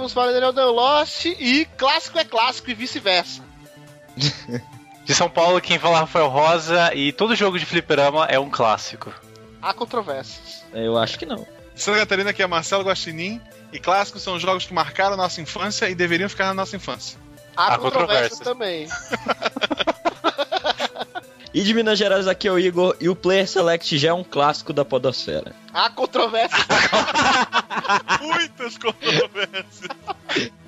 De São Paulo que nos fala Daniel The Lost e clássico é clássico e vice-versa. De São Paulo, quem fala Rafael Rosa e todo jogo de fliperama é um clássico. Há controvérsias. Eu acho que não. Santa Catarina, aqui é Marcelo Guaxinim. E clássicos são jogos que marcaram a nossa infância e deveriam ficar na nossa infância. Há Há controvérsias controvérsias. também. E de Minas Gerais aqui é o Igor e o Player Select já é um clássico da podosfera. Há controvérsias. Muitas controvérsias.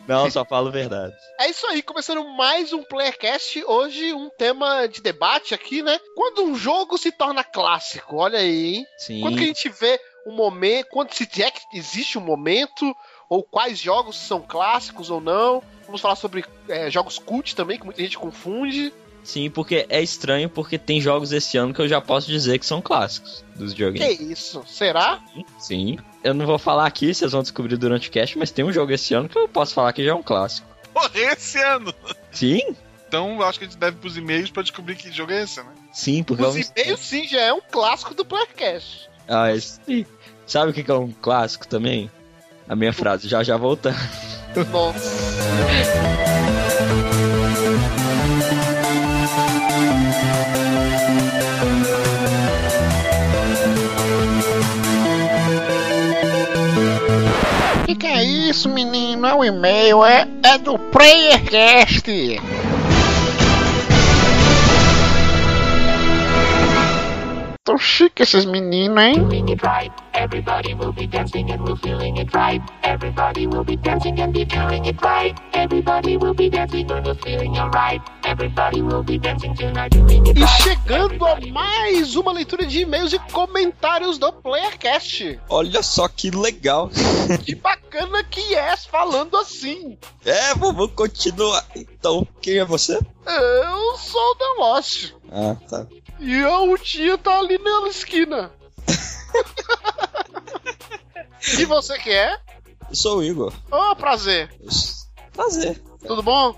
Não, só falo verdade. É isso aí, começando mais um Playercast. Hoje um tema de debate aqui, né? Quando um jogo se torna clássico, olha aí, hein? Sim. Quando que a gente vê um momento, quando se é que existe um momento, ou quais jogos são clássicos ou não. Vamos falar sobre é, jogos cult também, que muita gente confunde. Sim, porque é estranho porque tem jogos esse ano que eu já posso dizer que são clássicos dos Que joguinhos. isso? Será? Sim. Eu não vou falar aqui, vocês vão descobrir durante o cast, mas tem um jogo esse ano que eu posso falar que já é um clássico. Porra, esse ano! Sim? Então eu acho que a gente deve ir pros e-mails pra descobrir que jogo é esse, né? Sim, porque Os é um... e-mails sim já é um clássico do Playercast. Ah, sim. Sabe o que que é um clássico também? A minha frase, já já voltando. Nossa. isso, menino? É um e-mail, é, é do PlayerCast. Tão chique esses meninos, hein? Everybody will be dancing and we're feeling it right. Everybody will be dancing and be doing it right. Everybody will be dancing and we're feeling alright. Everybody will be dancing tonight doing it E right. chegando a mais uma leitura de e-mails e comentários do Playercast. Olha só que legal. Que bacana que é falando assim. É, vamos continuar. Então, quem é você? Eu sou o The Lost. Ah, tá. E a Utinha tá ali na esquina. e você que é? Eu sou o Igor. Ô, prazer. Prazer. Tudo bom?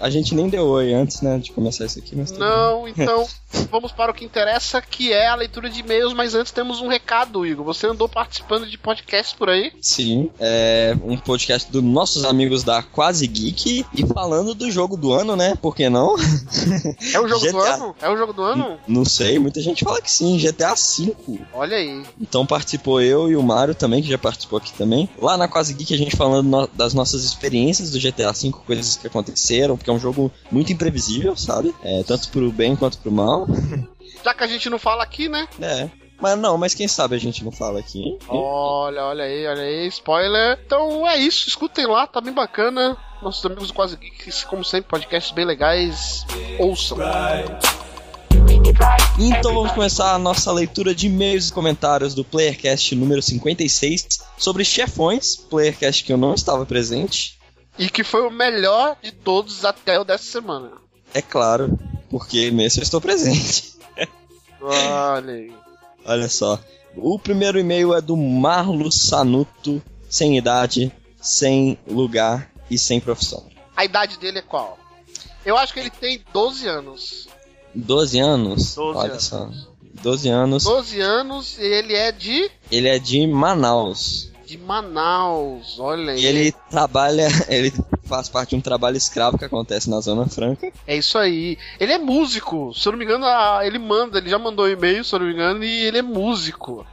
A gente nem deu oi antes, né, de começar isso aqui, mas Não, então vamos para o que interessa, que é a leitura de e-mails, mas antes temos um recado, Igor. Você andou participando de podcasts por aí? Sim, é um podcast dos nossos amigos da Quase Geek e falando do jogo do ano, né? Por que não? É o jogo do GTA. ano? É o jogo do ano? Não sei, muita gente fala que sim, GTA V. Olha aí. Então participou eu e o Mário também, que já participou aqui também. Lá na Quase Geek a gente falando no- das nossas experiências do GTA V, coisas que aconteceram, porque é um jogo muito imprevisível, sabe? É, tanto pro bem quanto pro mal. Já que a gente não fala aqui, né? É. Mas não, mas quem sabe a gente não fala aqui? Olha, olha aí, olha aí, spoiler. Então é isso, escutem lá, tá bem bacana. Nossos amigos do Quase Geeks, como sempre, podcasts bem legais. Ouçam. Então vamos começar a nossa leitura de e-mails e comentários do Playercast número 56 sobre chefões, Playercast que eu não estava presente, E que foi o melhor de todos até o dessa semana. é claro, porque nesse eu estou presente. Olha aí. Olha só. O primeiro e-mail é do Marlo Sanuto, sem idade, sem lugar e sem profissão. A idade dele é qual? Eu acho que ele tem 12 anos. 12 anos? 12 Olha anos. só. 12 anos. 12 anos e ele é de, Ele é de Manaus. De Manaus. Olha aí. Ele trabalha, ele faz parte de um trabalho escravo que acontece na Zona Franca. É isso aí. Ele é músico. Se eu não me engano, ele manda, ele já mandou e-mail, se eu não me engano, e ele é músico.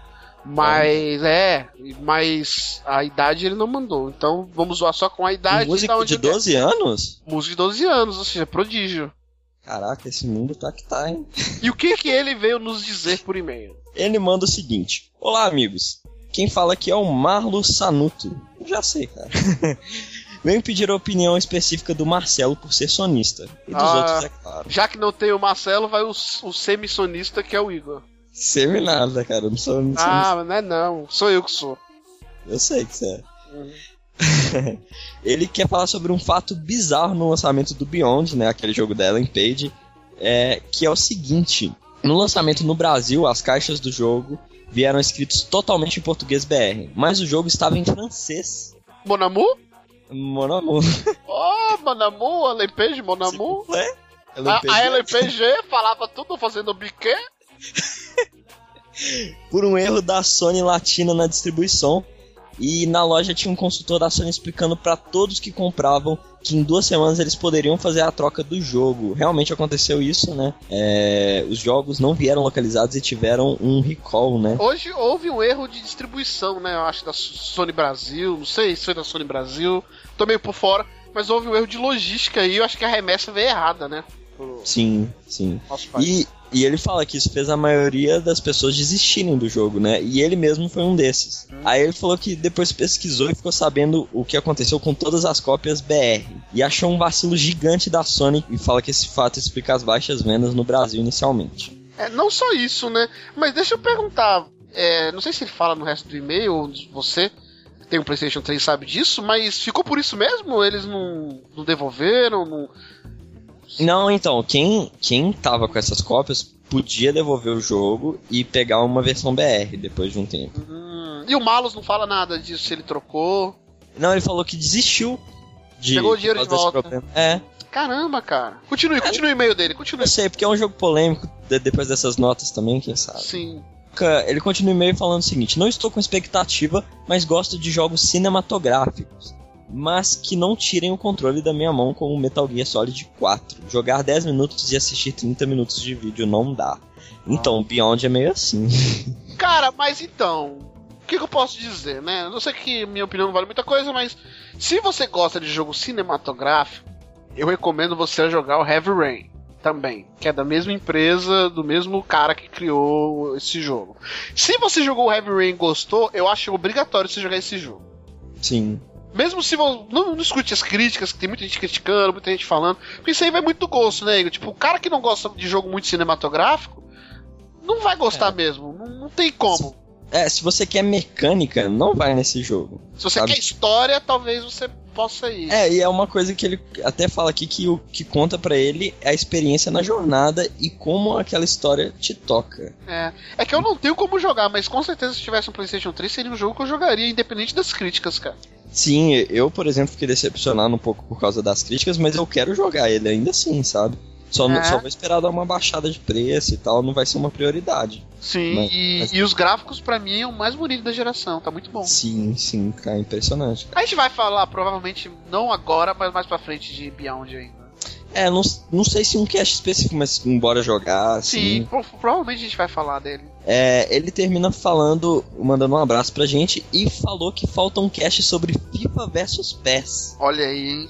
Mas é, mas a idade ele não mandou. Então vamos zoar só com a Um idade. da músico onde de ele é. 12 anos? Músico de 12 anos, ou seja, prodígio. Caraca, esse mundo tá que tá, hein? E o que que ele veio nos dizer por e-mail? Ele manda o seguinte: Olá, amigos. Quem fala aqui é o Marlo Sanuto. Eu já sei, cara. Venho pedir a opinião específica do Marcelo por ser sonista. E dos Ah. outros, é claro. Já que não tem o Marcelo, vai o, o semissonista que é o Igor. Seminada, cara. Eu não sou. Não sou Ah, mas não é não. Sou eu que sou. Eu sei que você é. Ele quer falar sobre um fato bizarro no lançamento do Beyond, né? Aquele jogo da Ellen Page. É, que é o seguinte: no lançamento no Brasil, as caixas do jogo vieram escritos totalmente em português BR, mas o jogo estava em francês. Monamu? Monamu. Oh, Monamu, LPG, Monamu. É? A LPG falava tudo fazendo biquê. por um erro da Sony Latina na distribuição. E na loja tinha um consultor da Sony explicando para todos que compravam que em duas semanas eles poderiam fazer a troca do jogo. Realmente aconteceu isso, né? É, os jogos não vieram localizados e tiveram um recall, né? Hoje houve um erro de distribuição, né? Eu acho da Sony Brasil, não sei se foi da Sony Brasil, tô meio por fora, mas houve um erro de logística aí, eu acho que a remessa veio errada, né? Sim, sim. E, e ele fala que isso fez a maioria das pessoas desistirem do jogo, né? E ele mesmo foi um desses. Aí ele falou que depois pesquisou e ficou sabendo o que aconteceu com todas as cópias BR. E achou um vacilo gigante da Sony e fala que esse fato explica as baixas vendas no Brasil inicialmente. É, não só isso, né? Mas deixa eu perguntar. é, não sei se ele fala no resto do e-mail, ou você tem um PlayStation 3 sabe disso, mas ficou por isso mesmo? Eles não, não devolveram? Não... Não, então, quem, quem tava com essas cópias podia devolver o jogo e pegar uma versão BR depois de um tempo. Hum, e o Malus não fala nada disso, se ele trocou. Não, ele falou que desistiu de. Pegou o dinheiro de volta. É, Caramba, cara. Continue, continue o e-mail dele, continue. eu sei, porque é um jogo polêmico de- depois dessas notas também, quem sabe. Sim. Ele continua o e-mail falando o seguinte: Não estou com expectativa, mas gosto de jogos cinematográficos. Mas que não tirem o controle da minha mão com o Metal Gear Solid 4. Jogar 10 minutos e assistir 30 minutos de vídeo não dá. Então, o Beyond é meio assim. Cara, mas então. O que, que eu posso dizer, né? Eu sei que minha opinião não vale muita coisa, mas se você gosta de jogo cinematográfico, eu recomendo você jogar o Heavy Rain também, que é da mesma empresa, do mesmo cara que criou esse jogo. Se você jogou o Heavy Rain e gostou, eu acho obrigatório você jogar esse jogo. Sim. Mesmo se você não, não escute as críticas, que tem muita gente criticando, muita gente falando, porque isso aí vai muito do gosto, né, Igor? Tipo, o cara que não gosta de jogo muito cinematográfico, não vai gostar mesmo. Não, não tem como. É, se você quer mecânica, não vai nesse jogo. Se você Sabe? quer história, talvez você possa ir. É, e é uma coisa que ele até fala aqui que o que conta pra ele é a experiência na jornada e como aquela história te toca. É. É que eu não tenho como jogar, mas com certeza se tivesse um PlayStation 3 seria um jogo que eu jogaria, independente das críticas, cara. Sim, eu, por exemplo, fiquei decepcionado um pouco por causa das críticas, mas eu quero jogar ele ainda assim, sabe? Só, É. só vou esperar dar uma baixada de preço e tal, não vai ser uma prioridade. Sim, Mas- e, mas- e os gráficos pra mim é o mais bonito da geração, tá muito bom. Sim, sim, tá impressionante. A gente vai falar, provavelmente, não agora, mas mais pra frente de Beyond ainda. É, não, não sei se um cast específico, mas embora jogar, Sim, assim. pro- provavelmente a gente vai falar dele. É, ele termina falando, mandando um abraço pra gente e falou que falta um cast sobre FIFA versus PES. Olha aí, hein?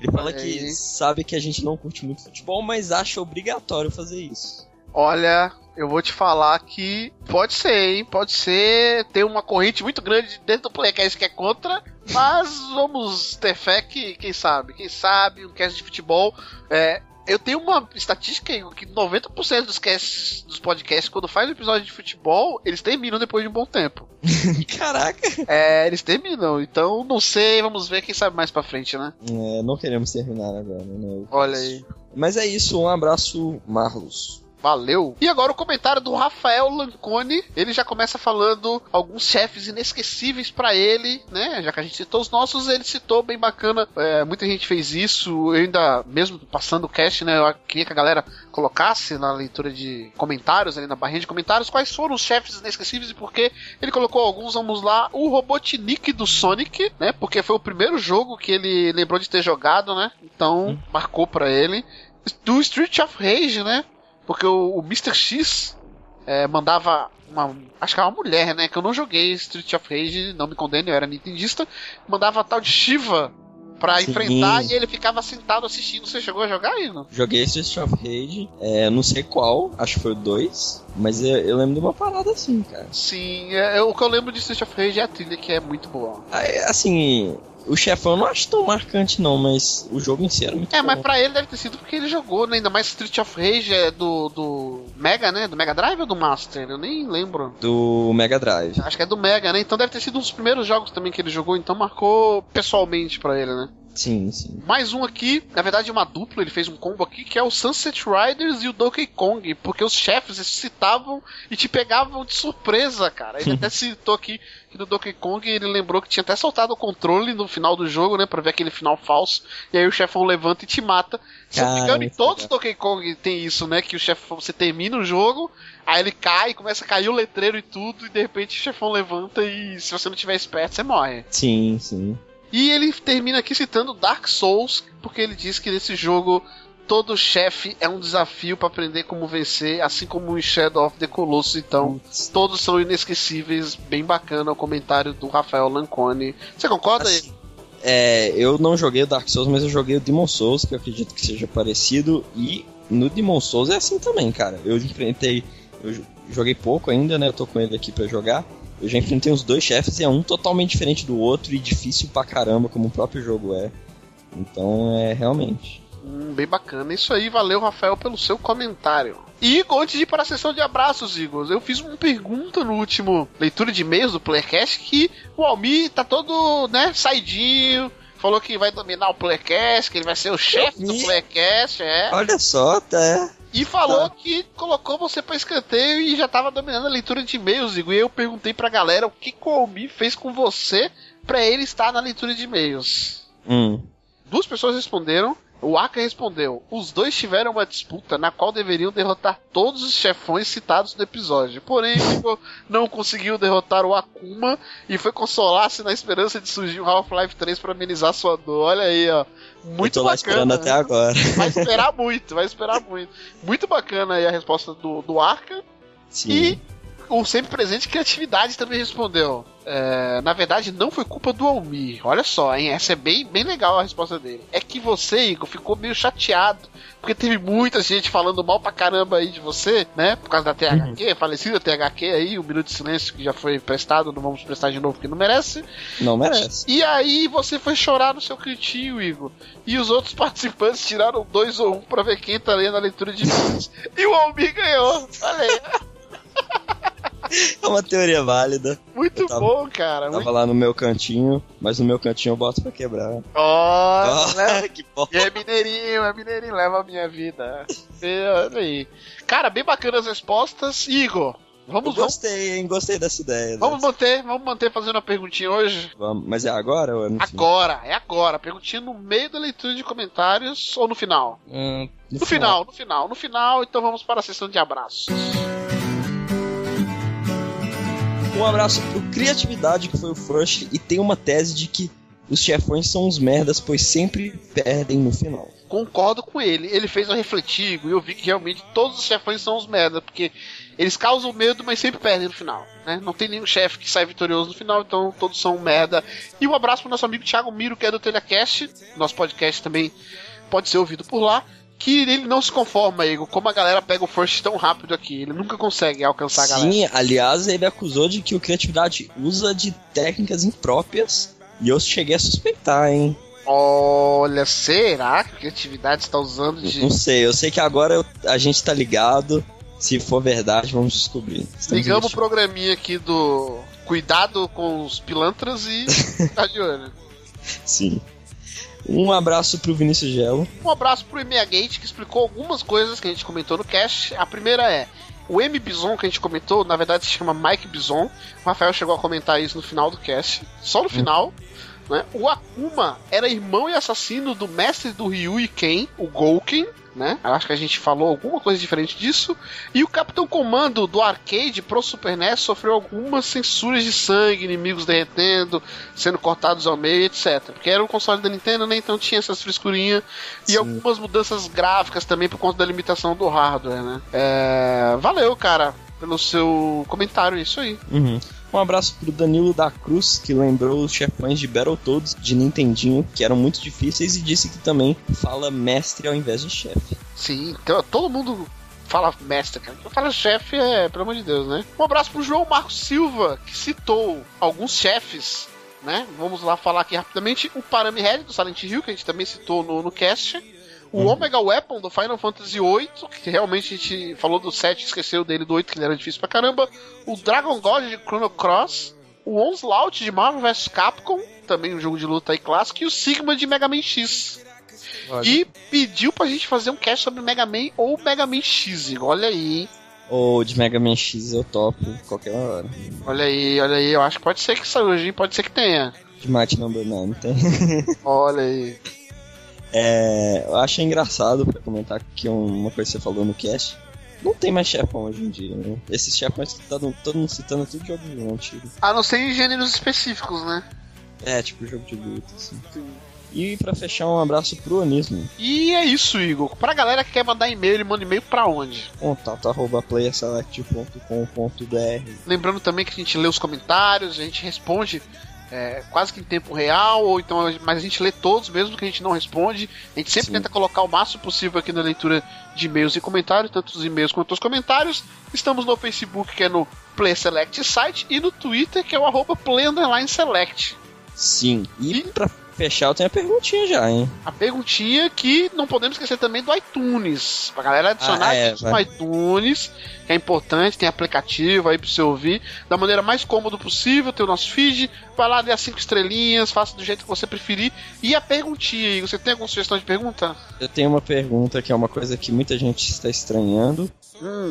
Ele fala Olha que aí. sabe que a gente não curte muito futebol, mas acha obrigatório fazer isso. Olha, eu vou te falar que pode ser, hein? Pode ser. Tem uma corrente muito grande dentro do Playcast que é contra, mas vamos ter fé que, quem sabe? Quem sabe, um cast de futebol. É, eu tenho uma estatística que 90% dos casts, dos podcasts, quando faz um episódio de futebol, eles terminam depois de um bom tempo. Caraca! É, eles terminam. Então, não sei, vamos ver quem sabe mais pra frente, né? É, não queremos terminar agora, né? Olha aí. Mas é isso, um abraço, Marlos. Valeu. E agora o comentário do Rafael Lancone. Ele já começa falando alguns chefes inesquecíveis pra ele, né? Já que a gente citou os nossos, ele citou bem bacana. É, muita gente fez isso. Eu ainda, mesmo passando o cast, né? Eu queria que a galera colocasse na leitura de comentários, ali na barrinha de comentários, quais foram os chefes inesquecíveis e por que ele colocou alguns. Vamos lá. O Robotnik do Sonic, né? Porque foi o primeiro jogo que ele lembrou de ter jogado, né? Então, marcou pra ele. Do Street of Rage, né? Porque o, o Mr. X é, mandava uma. Acho que era uma mulher, né? Que eu não joguei Street of Rage, não me condeno, eu era nintendista. Mandava tal de Shiva pra Sim. enfrentar e ele ficava sentado assistindo. Você chegou a jogar, Igor? Joguei Street of Rage, é, não sei qual, acho que foi o 2, mas eu, eu lembro de uma parada assim, cara. Sim, é, é, o que eu lembro de Street of Rage é a trilha que é muito boa. Assim, O chefão eu não acho tão marcante, não, mas o jogo em si era muito É, bom. mas pra ele deve ter sido porque ele jogou, né? Ainda mais Street of Rage é do, do Mega, né? Do Mega Drive ou do Master? Eu nem lembro. Do Mega Drive. Acho que é do Mega, né? Então deve ter sido um dos primeiros jogos também que ele jogou, então marcou pessoalmente pra ele, né? Sim, sim. Mais um aqui, na verdade uma dupla, ele fez um combo aqui, que é o Sunset Riders e o Donkey Kong, porque os chefes ressuscitavam e te pegavam de surpresa, cara. Ele até citou aqui que no Donkey Kong ele lembrou que tinha até soltado o controle no final do jogo, né, pra ver aquele final falso, e aí o chefão levanta e te mata. Se não me engano, em todos os Donkey Kong tem isso, né, que o chefão, você termina o jogo, aí ele cai, começa a cair o letreiro e tudo, e de repente o chefão levanta e se você não tiver esperto, você morre. Sim, sim. E ele termina aqui citando Dark Souls, porque ele diz que nesse jogo todo chefe é um desafio pra aprender como vencer, assim como em Shadow of the Colossus, então todos são inesquecíveis, bem bacana o comentário do Rafael Lancone. Você concorda aí? Assim, É, eu não joguei o Dark Souls, mas eu joguei o Demon Souls, que eu acredito que seja parecido. E no Demon Souls é assim também, cara. Eu enfrentei. Eu jo- joguei pouco ainda, né? Eu tô com ele aqui pra jogar. Eu já enfrentei os dois chefes e é um totalmente diferente do outro e difícil pra caramba, como o próprio jogo é. Então é realmente. Hum, bem bacana. Isso aí, valeu, Rafael, pelo seu comentário. E Igor, antes de ir para a sessão de abraços, Igor, eu fiz uma pergunta no último leitura de e-mails do Playcast que o Almir tá todo, né, saidinho. Falou que vai dominar o Playcast, que ele vai ser o chefe do. Playcast, é. Olha só, tá. E falou Tá. que colocou você pra escanteio e já tava dominando a leitura de e-mails, Igor. E eu perguntei pra galera o que, o Almir fez com você pra ele estar na leitura de e-mails. Hum. Duas pessoas responderam. O Aka respondeu: Os dois tiveram uma disputa na qual deveriam derrotar todos os chefões citados no episódio. Porém, não conseguiu derrotar o Akuma e foi consolar-se na esperança de surgir um Half-Life 3 pra amenizar sua dor. Olha aí, ó. Muito eu tô lá bacana. esperando até agora. Vai esperar muito, vai esperar muito. Muito bacana aí a resposta do, do Arca. Sim. E o sempre presente criatividade também respondeu. É, na verdade, não foi culpa do Almir. Olha só, hein? Essa é bem, bem legal a resposta dele. É que você, Igor, ficou meio chateado. Porque teve muita gente falando mal pra caramba aí de você, né? Por causa da THQ, falecida THQ aí, o Minuto de Silêncio que já foi prestado, não vamos prestar de novo porque não merece. Não merece. E aí você foi chorar no seu cantinho, Igor. E os outros participantes tiraram dois ou um pra ver quem tá lendo a leitura de e-mails. e o Almir ganhou. Olha aí. É uma teoria válida. Muito tava- bom, cara. Muito... Tava lá no meu cantinho, mas no meu cantinho eu boto pra quebrar. Ó, leva- Ah, que bom. E é mineirinho, é mineirinho, leva a minha vida. E, olha aí. Cara, bem bacana as respostas. Igor, vamos, gostei, hein? Gostei dessa ideia. vamos dessa. manter, vamos manter fazendo a perguntinha hoje. Vamos. Mas é agora ou é no? Agora, é agora. Perguntinha no meio da leitura de comentários ou no final? Hum, No final, no final, no final, então vamos para a sessão de abraços. Um abraço pro Criatividade, que foi o First, e tem uma tese de que os chefões são uns merdas, pois sempre perdem no final. Concordo com ele. Ele fez eu refletir e eu vi que realmente todos os chefões são os merda, porque eles causam medo, mas sempre perdem no final. Né? Não tem nenhum chefe que sai vitorioso no final, então todos são merda. E um abraço pro nosso amigo Thiago Miro, que é do Telecast. Nosso podcast também pode ser ouvido por lá. Que ele não se conforma, Igor, como a galera pega o first tão rápido aqui. Ele nunca consegue alcançar a galera. Sim, aliás, ele acusou de que o Criatividade usa de técnicas impróprias, e eu cheguei a suspeitar, hein? Olha, será que a criatividade está usando de. Não sei, eu sei que agora eu- a gente tá ligado. Se for verdade, vamos descobrir. Estamos Ligamos o programinha aqui do Cuidado com os pilantras e tá de olho. Sim. Um abraço pro Vinícius Gelo. Um abraço pro EMEA Gate que explicou algumas coisas que a gente comentou no cast. A primeira é. O M Bison que a gente comentou, na verdade se chama Mike Bison. O Rafael chegou a comentar isso no final do cast. Só no final. Né? O Akuma era irmão e assassino do mestre do Ryu e Ken, o Gouken. Né? Eu acho que a gente falou alguma coisa diferente disso. E o Capitão Comando do arcade pro Super NES sofreu algumas censuras de sangue, inimigos derretendo, sendo cortados ao meio, etc. Porque era um console da Nintendo, né? Então tinha essas frescurinhas e algumas mudanças gráficas também por conta da limitação do hardware, né? É, Valeu, cara, pelo seu comentário, é isso aí. Uhum. Um abraço pro Danilo da Cruz, que lembrou os chefões de Battletoads de Nintendinho, que eram muito difíceis, e disse que também fala mestre ao invés de chefe. Sim, então, todo mundo fala mestre, cara. Quem fala chefe é, pelo amor de Deus, né? Um abraço pro João Marcos Silva, que citou alguns chefes né? Vamos lá falar aqui rapidamente. O Parami Head do Silent Hill, que a gente também citou no, no cast. O Omega Weapon do Final Fantasy VIII, que realmente a gente falou do 7 esqueceu dele do 8, que ele era difícil pra caramba. O Dragon God de Chrono Cross. O Onslaught de Marvel vs Capcom, também um jogo de luta aí clássico. E o Sigma de Mega Man X. E pediu pra gente fazer um cast sobre Mega Man ou Mega Man X. Olha aí, hein? Ou de Mega Man X eu topo qualquer hora. Olha aí, olha aí. Eu acho que pode ser que surja, hein? Pode ser que tenha. De Might Number 9 tem. Olha aí. É, eu acho engraçado pra comentar aqui uma coisa que você falou no cast. Não tem mais chefão hoje em dia, né? Esses chefões que tá todo mundo citando é tudo jogo antigo. A não ser em gêneros específicos, né? É, tipo jogo de luta, assim. E pra fechar, um abraço pro Anismo. E é isso, Igor. Pra galera que quer mandar e-mail, ele manda e-mail pra onde? Contato arroba playerselect.com.br Lembrando também que a gente lê os comentários, a gente responde é, quase que em tempo real, ou então, mas a gente lê todos, mesmo que a gente não responde. A gente sempre Sim. tenta colocar o máximo possível aqui na leitura de e-mails e comentários, tanto os e-mails quanto os comentários. Estamos no Facebook, que é no Play Select Site, e no Twitter, que é o arroba Play Select. Sim. E pra fechar, eu tenho a perguntinha já, hein? A perguntinha que não podemos esquecer também do iTunes. Pra galera adicionar Ah, é, no iTunes, que é importante, tem aplicativo aí pra você ouvir da maneira mais cômoda possível, tem o nosso feed, vai lá, dê as cinco estrelinhas, faça do jeito que você preferir. E a perguntinha aí, você tem alguma sugestão de pergunta? Eu tenho uma pergunta que é uma coisa que muita gente está estranhando.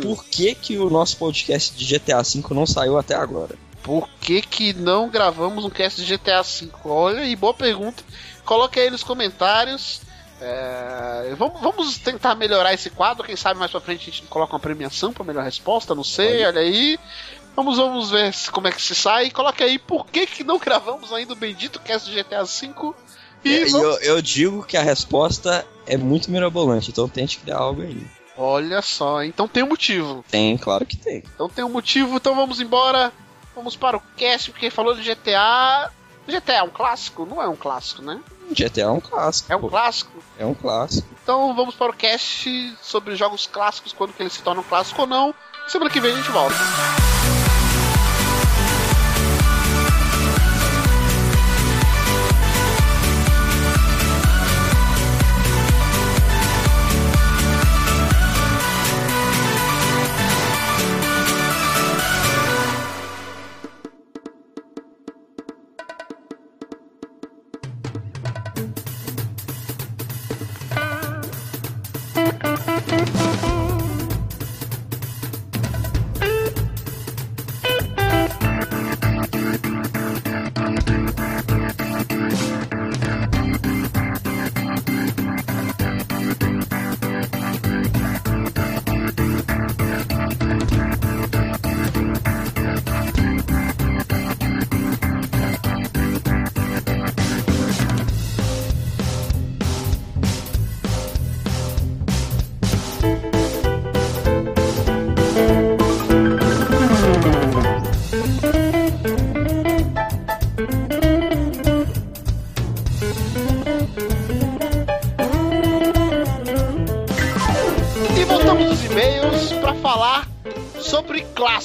Por que que o nosso podcast de GTA V não saiu até agora? Por que, que não gravamos um cast de GTA V? Olha aí, boa pergunta. Coloque aí nos comentários. É, vamos, vamos tentar melhorar esse quadro. Quem sabe mais pra frente a gente coloca uma premiação pra melhor resposta. Não sei, olha aí. Vamos, vamos ver como é que se sai. Coloque aí por que, que não gravamos ainda o bendito cast de GTA V. E É, E vamos- eu, eu digo que a resposta é muito mirabolante, então tente criar algo aí. Olha só, então tem um motivo. Tem, claro que tem. Então tem um motivo, então vamos embora. Vamos para o cast, porque falou de GTA. GTA é um clássico? Não é um clássico, né? GTA é um clássico. É um clássico. É um clássico. Então vamos para o cast sobre jogos clássicos, quando que eles se tornam clássicos ou não. Semana que vem a gente volta.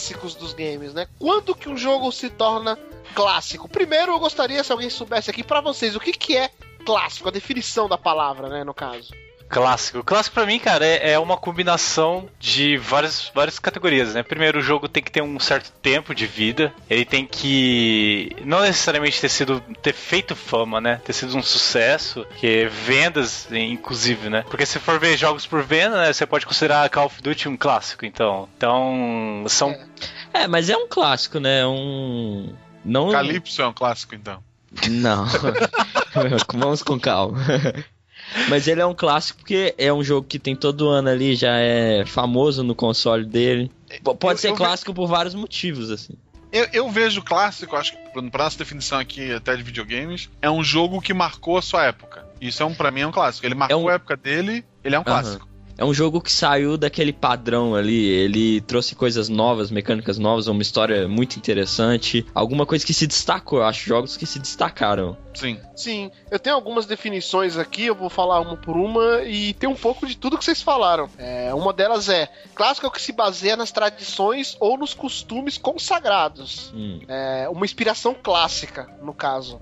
Clássicos dos games, né? Quando que um jogo se torna clássico? Primeiro, eu gostaria se alguém soubesse aqui para vocês o que que é clássico, a definição da palavra, né, no caso. Clássico. Clássico pra mim, cara, é, é uma combinação de várias, várias categorias, né? Primeiro, o jogo tem que ter um certo tempo de vida. Ele tem que não necessariamente ter sido ter feito fama, né? Ter sido um sucesso, que vendas, inclusive, né? Porque se for ver jogos por venda, né, você pode considerar Call of Duty um clássico, então. Então, são É, mas é um clássico, né? Um. Não. Calypso é um clássico, então. Não. Vamos com calma. Mas ele é um clássico porque é um jogo que tem todo ano ali, já é famoso no console dele. Pode Eu- ser eu ve- clássico por vários motivos, assim. Eu, eu vejo clássico, acho que pra nossa definição aqui até de videogames, é um jogo que marcou a sua época. Isso é um, pra mim é um clássico. Ele marcou É um- a época dele, ele é um clássico. É um jogo que saiu daquele padrão ali. Ele trouxe coisas novas, mecânicas novas, uma história muito interessante. Alguma coisa que se destacou, eu acho. Jogos que se destacaram. Sim. Sim, eu tenho algumas definições aqui, eu vou falar uma por uma e tem um pouco de tudo que vocês falaram. É, uma delas é: clássico é o que se baseia nas tradições ou nos costumes consagrados. Hum. É, uma inspiração clássica, no caso.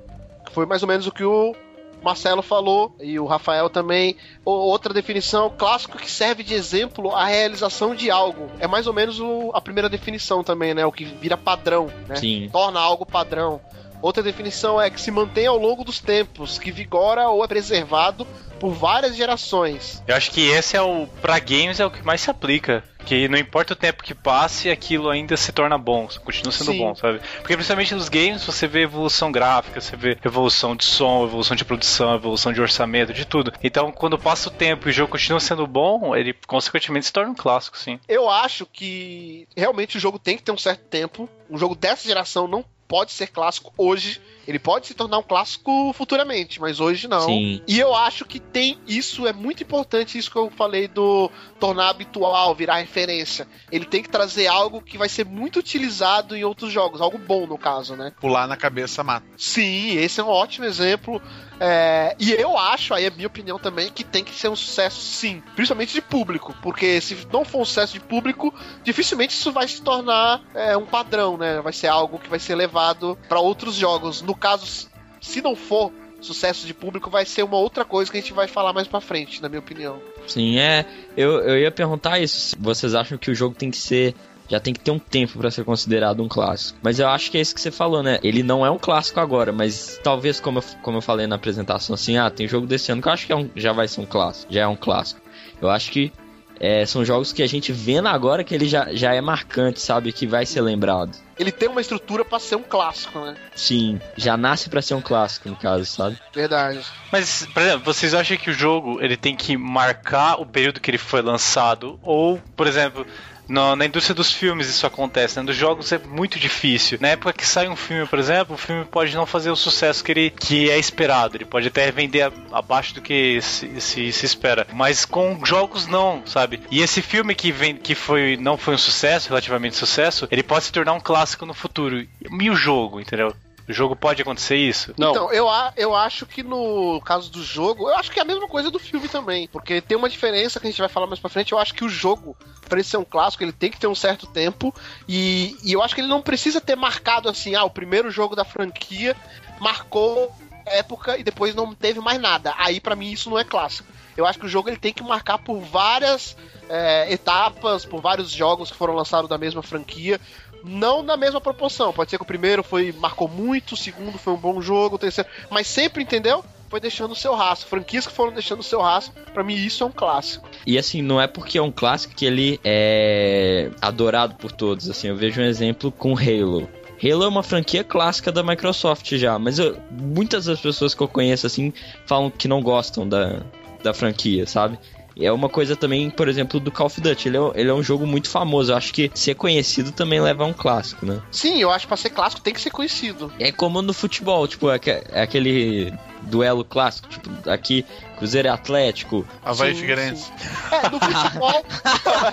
Foi mais ou menos o que o Marcelo falou e o Rafael também. Outra definição, clássico que serve de exemplo à realização de algo. É mais ou menos o- a primeira definição também, né? O que vira padrão, né? Sim. torna algo padrão. Outra definição é que se mantém ao longo dos tempos, que vigora ou é preservado por várias gerações. Eu acho que esse é o. Pra games é o que mais se aplica. Que não importa o tempo que passe, aquilo ainda se torna bom, continua sendo Sim. bom, sabe? Porque principalmente nos games você vê evolução gráfica, você vê evolução de som, evolução de produção, evolução de orçamento, de tudo. Então, quando passa o tempo e o jogo continua sendo bom, ele consequentemente se torna um clássico, sim. Eu acho que realmente o jogo tem que ter um certo tempo. Um jogo dessa geração não pode ser clássico hoje. Ele pode se tornar um clássico futuramente, mas hoje não. Sim. E eu acho que tem isso, é muito importante isso que eu falei do tornar habitual, virar referência. Ele tem que trazer algo que vai ser muito utilizado em outros jogos, algo bom no caso, né? Pular na cabeça mata. Sim, esse é um ótimo exemplo. É, e eu acho, aí é minha opinião também, que tem que ser um sucesso sim, principalmente de público, porque se não for um sucesso de público, dificilmente isso vai se tornar é, um padrão, né? Vai ser algo que vai ser levado para outros jogos. No caso, se não for sucesso de público, vai ser uma outra coisa que a gente vai falar mais pra frente, na minha opinião. Sim, é. Eu, eu ia perguntar isso. Vocês acham que o jogo tem que ser. Já tem que ter um tempo pra ser considerado um clássico. Mas eu acho que é isso que você falou, né? Ele não é um clássico agora, mas talvez, como eu, como eu falei na apresentação, assim, ah, tem jogo desse ano que eu acho que é um- já vai ser um clássico. Já é um clássico. Eu acho que é, são jogos que a gente vendo agora que ele já, já é marcante, sabe? Que vai ser lembrado. Ele tem uma estrutura pra ser um clássico, né? Sim, já nasce pra ser um clássico, no caso, sabe? Verdade. Mas, por exemplo, vocês acham que o jogo ele tem que marcar o período que ele foi lançado? Ou, por exemplo, na, na indústria dos filmes isso acontece, né? Dos jogos é muito difícil. Na época que sai um filme, por exemplo, o filme pode não fazer o sucesso que, ele, que é esperado. Ele pode até vender a- abaixo do que se, se, se espera. Mas com jogos não, sabe? E esse filme que, vem, que foi, não foi um sucesso, relativamente sucesso, ele pode se tornar um clássico no futuro. E o jogo, entendeu? O jogo pode acontecer isso? Não. Então, eu, a- eu acho que no caso do jogo, eu acho que é a mesma coisa do filme também. Porque tem uma diferença que a gente vai falar mais pra frente. Eu acho que o jogo, pra ele ser um clássico, ele tem que ter um certo tempo. E, e eu acho que ele não precisa ter marcado assim, ah, o primeiro jogo da franquia marcou época e depois não teve mais nada. Aí pra mim isso não é clássico. Eu acho que o jogo ele tem que marcar por várias é, etapas, por vários jogos que foram lançados da mesma franquia. Não na mesma proporção. Pode ser que o primeiro foi marcou muito, o segundo foi um bom jogo, o terceiro. Mas sempre, entendeu? Foi deixando o seu rastro. Franquias que foram deixando o seu rastro. Pra mim, isso é um clássico. E assim, não é porque é um clássico que ele é adorado por todos. Assim, eu vejo um exemplo com Halo. Halo é uma franquia clássica da Microsoft já, mas eu- muitas das pessoas que eu conheço assim falam que não gostam da, da franquia, sabe? É uma coisa também, por exemplo, do Call of Duty. Ele é, ele é um jogo muito famoso. Eu acho que ser conhecido também leva a um clássico, né? Sim, eu acho que pra ser clássico tem que ser conhecido. É como no futebol, tipo, é, é aquele duelo clássico, tipo, aqui, Cruzeiro e Atlético. Havaí Figueirense. É, no futebol.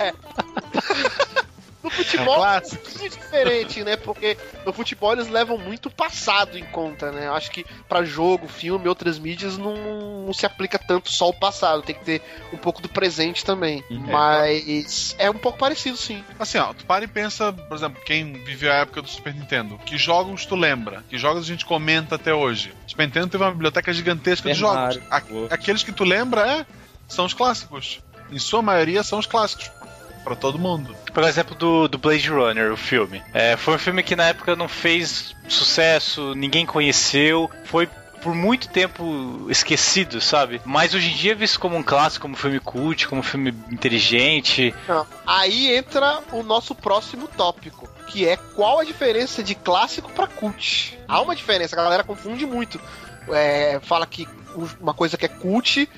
é. No É um futebol é um pouquinho diferente, né? Porque no futebol eles levam muito o passado em conta, né? Eu acho que pra jogo, filme, outras mídias não, não se aplica tanto só o passado. Tem que ter um pouco do presente também. Uhum. Mas é um pouco parecido, sim. Assim, ó, tu para e pensa, por exemplo, quem viveu a época do Super Nintendo. Que jogos tu lembra? Que jogos a gente comenta até hoje? O Super Nintendo teve uma biblioteca gigantesca de Super jogos. A- aqueles que tu lembra, é, são os clássicos. Em sua maioria são os clássicos. Pra todo mundo. Por exemplo, do, do Blade Runner, o filme. É, foi um filme que na época não fez sucesso, ninguém conheceu, foi por muito tempo esquecido, sabe? Mas hoje em dia é visto como um clássico, como um filme cult, como um filme inteligente. Não. Aí entra o nosso próximo tópico, que é qual a diferença de clássico pra cult. Há uma diferença, a galera confunde muito. É, fala que uma coisa que é cult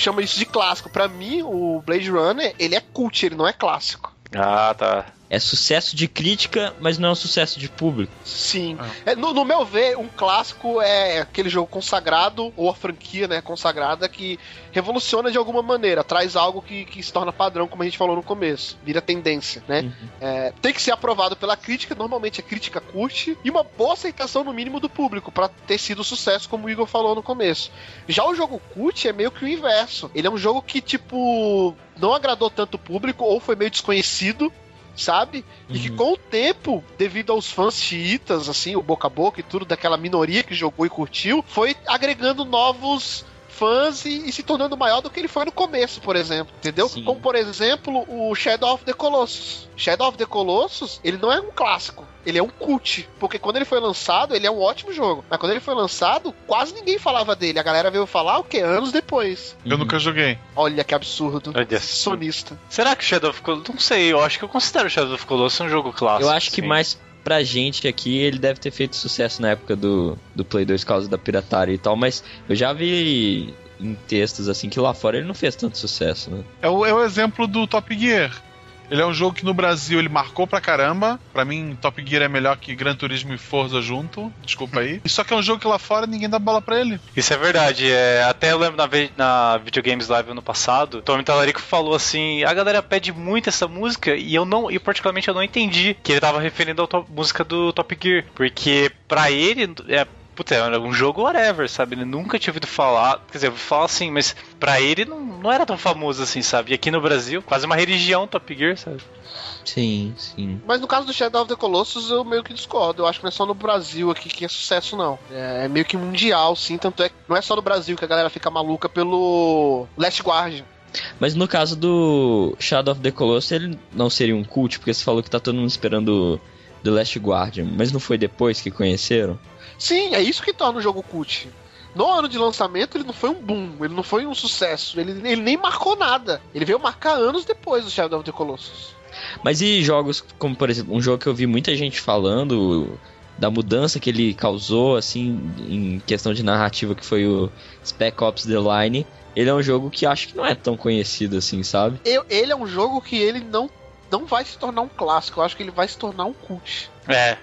chama isso de clássico. Pra mim, o Blade Runner, ele é cult, ele não é clássico. Ah, tá. É sucesso de crítica, mas não é um sucesso de público. Sim. É, no, no meu ver, um clássico é aquele jogo consagrado, ou a franquia, né, consagrada, que revoluciona de alguma maneira, traz algo que, que se torna padrão, como a gente falou no começo, vira tendência, né? Uhum. É, tem que ser aprovado pela crítica, normalmente a crítica curte, e uma boa aceitação no mínimo do público, pra ter sido sucesso, como o Igor falou no começo. Já o jogo cult é meio que o inverso. Ele é um jogo que, tipo, não agradou tanto o público, ou foi meio desconhecido, sabe? E que Uhum. com o tempo, devido aos fãs xiitas, assim, o boca a boca e tudo, daquela minoria que jogou e curtiu, foi agregando novos fãs e, e se tornando maior do que ele foi no começo, por exemplo, entendeu? Sim. Como, por exemplo, o Shadow of the Colossus. Shadow of the Colossus, ele não é um clássico, ele é um cult, porque quando ele foi lançado, ele é um ótimo jogo, mas quando ele foi lançado, quase ninguém falava dele, a galera veio falar o que anos depois. Eu nunca joguei. Olha que absurdo. Olha. Sonista. Será que Shadow of Colossus... Não sei, eu acho que eu considero Shadow of Colossus um jogo clássico. Eu acho que sim. mais pra gente aqui, ele deve ter feito sucesso na época do, do Play 2 por causa da pirataria e tal, mas eu já vi em textos assim que lá fora ele não fez tanto sucesso, né? É o, é o exemplo do Top Gear. Ele é um jogo que no Brasil ele marcou pra caramba. Pra mim, Top Gear é melhor que Gran Turismo e Forza junto. Desculpa aí. Só que é um jogo que lá fora ninguém dá bola pra ele. Isso é verdade. É, até eu lembro na, na Videogames Live ano passado, Tommy Talarico falou assim: a galera pede muito essa música e eu não, e particularmente eu não entendi que ele tava referindo à música do Top Gear. Porque pra ele é. Puta, era um jogo whatever, sabe? Ele nunca tinha ouvido falar. Quer dizer, eu falar assim, mas pra ele não, não era tão famoso assim, sabe? E aqui no Brasil, quase uma religião Top Gear, sabe? Sim, sim. Mas no caso do Shadow of the Colossus, eu meio que discordo. Eu acho que não é só no Brasil aqui que é sucesso, não. É, é meio que mundial, sim. Tanto é que não é só no Brasil que a galera fica maluca pelo Last Guardian. Mas no caso do Shadow of the Colossus, ele não seria um cult, porque você falou que tá todo mundo esperando The Last Guardian, mas não foi depois que conheceram? Sim, é isso que torna o jogo cult. No ano de lançamento, ele não foi um boom, ele não foi um sucesso, ele, ele nem marcou nada. Ele veio marcar anos depois do Shadow of the Colossus. Mas e jogos como, por exemplo, um jogo que eu vi muita gente falando da mudança que ele causou, assim, em questão de narrativa, que foi o Spec Ops The Line. Ele é um jogo que acho que não é tão conhecido assim, sabe? Eu- ele é um jogo que ele não, não vai se tornar um clássico, eu acho que ele vai se tornar um cult. É.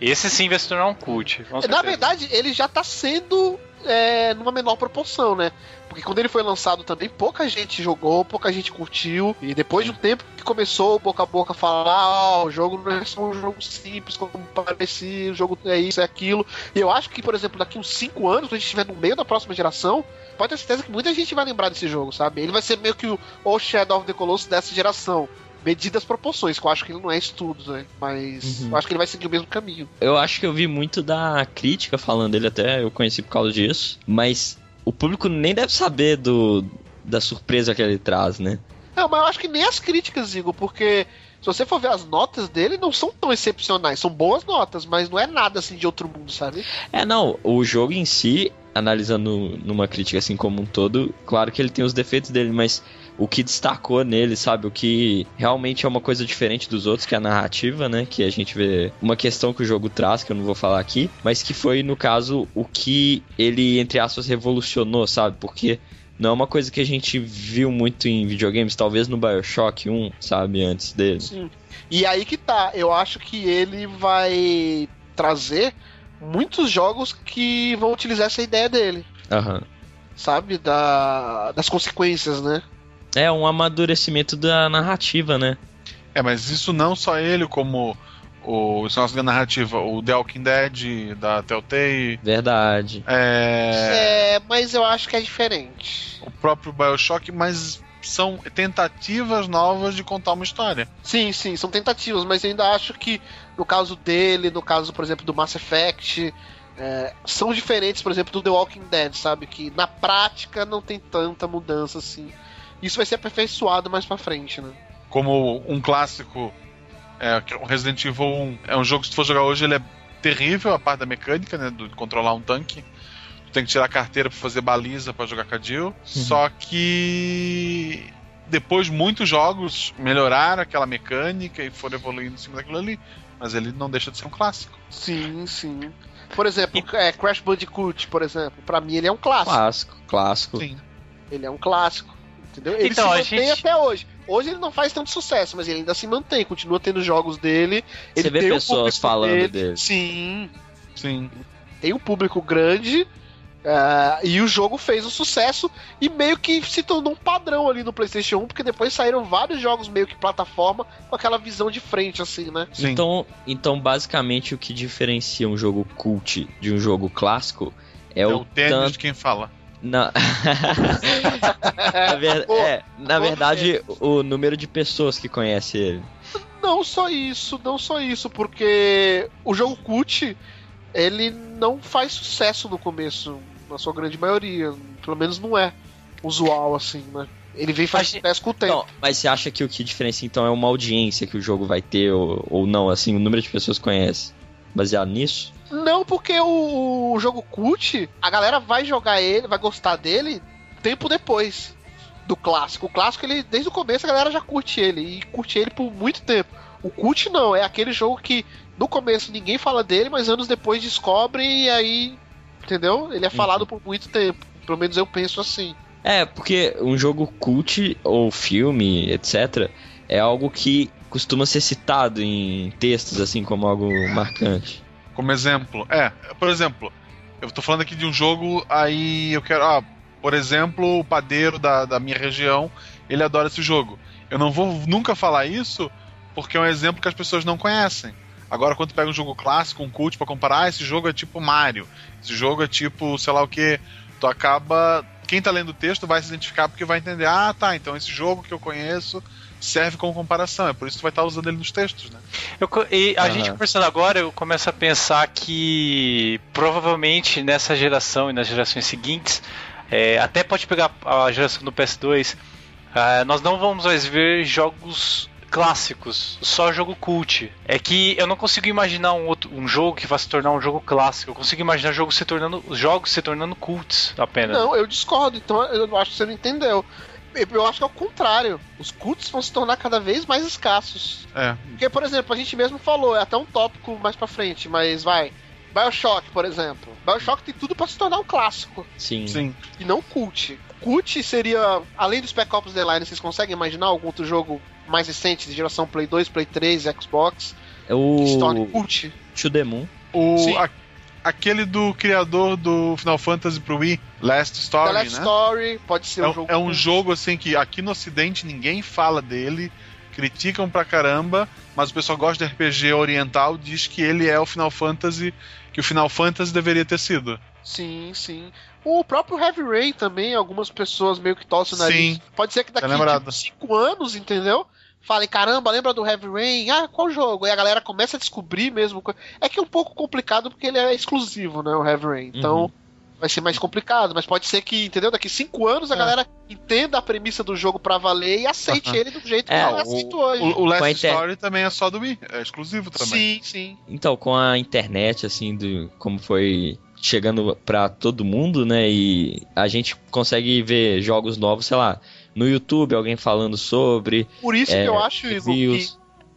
Esse sim vai se tornar um cult. Na verdade, ele já tá sendo é, numa menor proporção, né? Porque quando ele foi lançado também, pouca gente jogou, pouca gente curtiu. E depois de um tempo que começou boca a boca a falar: Ó, o jogo não é só um jogo simples, como parecia, o jogo é isso, é aquilo. E eu acho que, por exemplo, daqui uns 5 anos, quando a gente estiver no meio da próxima geração, pode ter certeza que muita gente vai lembrar desse jogo, sabe? Ele vai ser meio que o, o Shadow of the Colossus dessa geração. Medidas proporções, que eu acho que ele não é estudo, né? Mas Uhum. eu acho que ele vai seguir o mesmo caminho. Eu acho que eu vi muito da crítica falando dele até, eu conheci por causa disso. Mas o público nem deve saber do da surpresa que ele traz, né? Não, mas eu acho que nem as críticas, Igor, porque se você for ver as notas dele, não são tão excepcionais. São boas notas, mas não é nada assim de outro mundo, sabe? É, não, o jogo em si, analisando numa crítica assim como um todo, claro que ele tem os defeitos dele, mas o que destacou nele, sabe, o que realmente é uma coisa diferente dos outros, que é a narrativa, né, que a gente vê uma questão que o jogo traz, que eu não vou falar aqui, mas que foi, no caso, o que ele, entre aspas, revolucionou, sabe, porque não é uma coisa que a gente viu muito em videogames, talvez no Bioshock 1, sabe, antes dele. Sim. E aí que tá, eu acho que ele vai trazer muitos jogos que vão utilizar essa ideia dele, Aham. sabe? Da, das consequências, né? É um amadurecimento da narrativa, né? É, mas isso não só ele, como o nosso da narrativa, o The Walking Dead, da Telltale, Verdade. é, É, mas eu acho que é diferente. o próprio Bioshock, mas são tentativas novas de contar uma história. Sim, sim, são tentativas, mas eu ainda acho que no caso dele, no caso, por exemplo, do Mass Effect, é, são diferentes, por exemplo, do The Walking Dead, sabe? Que na prática não tem tanta mudança assim. Isso vai ser aperfeiçoado mais pra frente, né? Como um clássico, é, que o Resident Evil 1 é um jogo que se tu for jogar hoje ele é terrível, a parte da mecânica, né, do- de controlar um tanque. Tu tem que tirar a carteira pra fazer baliza pra jogar com a Jill. Só que depois muitos jogos melhoraram aquela mecânica e foram evoluindo em cima daquilo ali. Mas ele não deixa de ser um clássico. Sim, sim. Por exemplo, é, Crash Bandicoot, por exemplo, pra mim ele é um clássico. Clássico, clássico. Sim. Ele é um clássico. Entendeu? Ele Então, se mantém gente- até hoje. Hoje ele não faz tanto sucesso, mas ele ainda se mantém, continua tendo jogos dele. Você vê pessoas falando dele. Sim, Sim. tem um público grande. ah, e o jogo fez um sucesso e meio que se tornou um padrão ali no PlayStation 1, porque depois saíram vários jogos meio que plataforma com aquela visão de frente, assim, né? Sim. Então, então, basicamente, o que diferencia um jogo cult de um jogo clássico é, É, o, o tênis tanto. de quem fala. Na... na, ver- Pô, é, na verdade, o número de pessoas que conhece ele. Não só isso, não só isso, porque o jogo cult, ele não faz sucesso no começo, na sua grande maioria. Pelo menos não é usual, assim, né? Ele vem faz sucesso com o tempo. Não, mas você acha que o que diferencia então é uma audiência que o jogo vai ter ou, ou não, assim, o número de pessoas que conhece? Baseado nisso? Não, porque o, o jogo cult, a galera vai jogar ele, vai gostar dele tempo depois do clássico. O clássico, ele desde o começo a galera já curte ele e curte ele por muito tempo. O cult não, é aquele jogo que no começo ninguém fala dele, mas anos depois descobre e aí, entendeu? Ele é falado por muito tempo. Pelo menos eu penso assim. É, porque um jogo cult ou filme, etc., é algo que costuma ser citado em textos, assim, como algo marcante. Como exemplo. É, por exemplo, eu tô falando aqui de um jogo, aí eu quero. Ah, por exemplo, o padeiro da, da minha região, ele adora esse jogo. Eu não vou nunca falar isso porque é um exemplo que as pessoas não conhecem. Agora, quando tu pega um jogo clássico, um cult pra comparar, ah, esse jogo é tipo Mario, esse jogo é tipo, sei lá o que, tu acaba. Quem tá lendo o texto vai se identificar porque vai entender, ah, tá, então esse jogo que eu conheço serve como comparação. É por isso que tu vai estar usando ele nos textos, né? Eu e a gente conversando agora, eu começo a pensar que provavelmente nessa geração e nas gerações seguintes, é, até pode pegar a geração do PS2, ah, nós não vamos mais ver jogos clássicos, só jogo cult. É que eu não consigo imaginar um, outro, um jogo que vai se tornar um jogo clássico. Eu consigo imaginar jogos se tornando, jogos se tornando cults apenas. Não, eu discordo, então eu acho que você não entendeu. Eu acho que é o contrário. Os cultos vão se tornar cada vez mais escassos. É. Porque, por exemplo, a gente mesmo falou, é até um tópico mais pra frente, mas vai. Bioshock, por exemplo. Bioshock tem tudo pra se tornar um clássico Sim. Sim. e não cult. Cult seria, além do Spec Ops The Line, vocês conseguem imaginar algum outro jogo mais recente, de geração Play 2, Play 3, Xbox, É que se torne o cult? To The Moon. O, Sim. a- aquele do criador do Final Fantasy pro Wii, Last Story, The Last né? Story, pode ser É, um jogo. é um jogo assim que aqui no ocidente ninguém fala dele, criticam pra caramba, mas o pessoal gosta de RPG oriental, diz que ele é o Final Fantasy que o Final Fantasy deveria ter sido. Sim, sim. O próprio Heavy Rain também, algumas pessoas meio que torcem o nariz. Sim. Pode ser que daqui Tá lembrado. tipo, cinco anos, entendeu? Falem, caramba, lembra do Heavy Rain? Ah, qual jogo? E a galera começa a descobrir mesmo. É que é um pouco complicado porque ele é exclusivo, né? O Heavy Rain. Então Uhum. Vai ser mais complicado. Mas pode ser que, entendeu? Daqui cinco anos a É. galera entenda a premissa do jogo pra valer e aceite Aham. ele do jeito que É, ela o- aceita hoje. O, o Last inter- Story também é só do Wii, é exclusivo também. Sim, sim. Então, com a internet, assim, do, como foi chegando pra todo mundo, né? E a gente consegue ver jogos novos, sei lá, no YouTube, alguém falando sobre. Por isso É, que eu acho, Igor, que.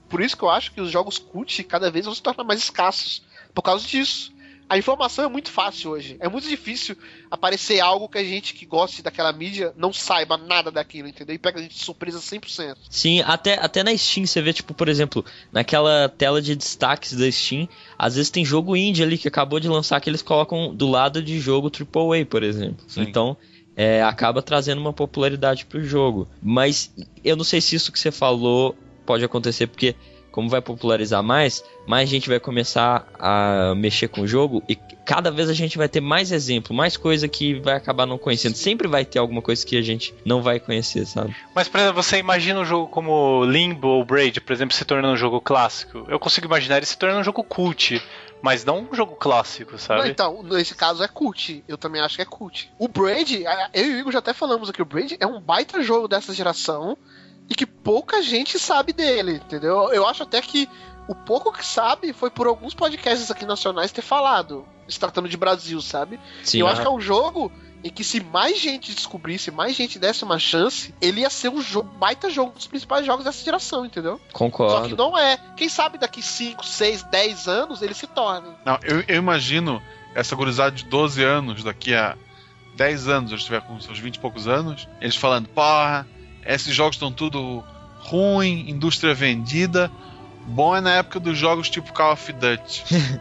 Por isso que eu acho que os jogos cult cada vez vão se tornar mais escassos. Por causa disso. A informação é muito fácil hoje. É muito difícil aparecer algo que a gente que goste daquela mídia não saiba nada daquilo, entendeu? E pega a gente de surpresa 100%. Sim, até, até na Steam você vê, tipo, por exemplo, naquela tela de destaques da Steam, às vezes tem jogo indie ali que acabou de lançar que eles colocam do lado de jogo AAA, por exemplo. Sim. Então, é, acaba trazendo uma popularidade pro jogo. Mas eu não sei se isso que você falou pode acontecer, porque como vai popularizar mais, mais gente vai começar a mexer com o jogo e cada vez a gente vai ter mais exemplo, mais coisa que vai acabar não conhecendo. Sempre vai ter alguma coisa que a gente não vai conhecer, sabe? Mas, por exemplo, você imagina um jogo como Limbo ou Braid, por exemplo, se tornando um jogo clássico. Eu consigo imaginar ele se tornando um jogo cult, mas não um jogo clássico, Não, sabe? então, nesse caso é cult. Eu também acho que é cult. O Braid, eu e o Igor já até falamos aqui, o Braid é um baita jogo dessa geração e que pouca gente sabe dele, entendeu? Eu acho até que o pouco que sabe foi por alguns podcasts aqui nacionais ter falado, se tratando de Brasil, sabe? Sim, eu acho que é um jogo em que se mais gente descobrisse, mais gente desse uma chance, ele ia ser um jogo, baita jogo, um dos principais jogos dessa geração, entendeu? Só que concordo. não é. Quem sabe daqui 5, 6, 10 anos ele se torne. Não, eu, eu imagino essa gurizada de 12 anos, daqui a 10 anos, eu estiver com seus 20 e poucos anos, eles falando, porra, esses jogos estão tudo ruim, indústria vendida. Bom é na época dos jogos tipo Call of Duty.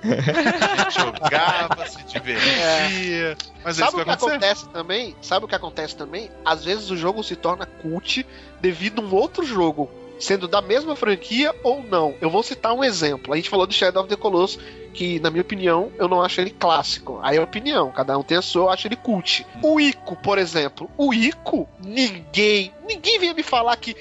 a gente jogava, se divertia. Mas é isso Sabe que o que acontecer. acontece também? Sabe o que acontece também? Às vezes o jogo se torna cult devido a um outro jogo, sendo da mesma franquia ou não. Eu vou citar um exemplo. A gente falou do Shadow of the Colossus, que na minha opinião eu não acho ele clássico. Aí é opinião, cada um tem a sua, eu acho ele cult. O Ico, por exemplo, o Ico, ninguém, ninguém veio me falar que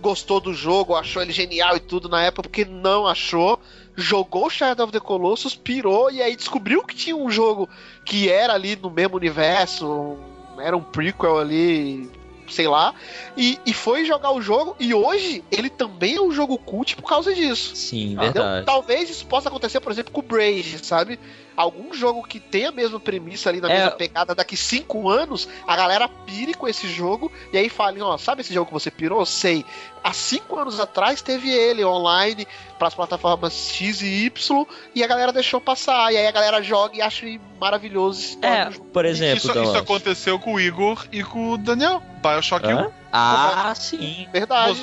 gostou do jogo, achou ele genial e tudo na época, porque não achou. Jogou Shadow of the Colossus, pirou e aí descobriu que tinha um jogo que era ali no mesmo universo, era um prequel ali, sei lá, e, e foi jogar o jogo, e hoje ele também é um jogo cult por causa disso. Sim, Entendeu? verdade. Talvez isso possa acontecer, por exemplo, com o Braid, sabe? Algum jogo que tem a mesma premissa ali na É. mesma pegada, daqui cinco anos, a galera pire com esse jogo e aí falem, ó, sabe esse jogo que você pirou? Sei. Há cinco anos atrás teve ele online para as plataformas X e Y e a galera deixou passar. E aí a galera joga e acha maravilhoso esse É, jogo. por exemplo, Isso, isso aconteceu com o Igor e com o Daniel. Bioshock 1. Hã? Ah, sim. Verdade.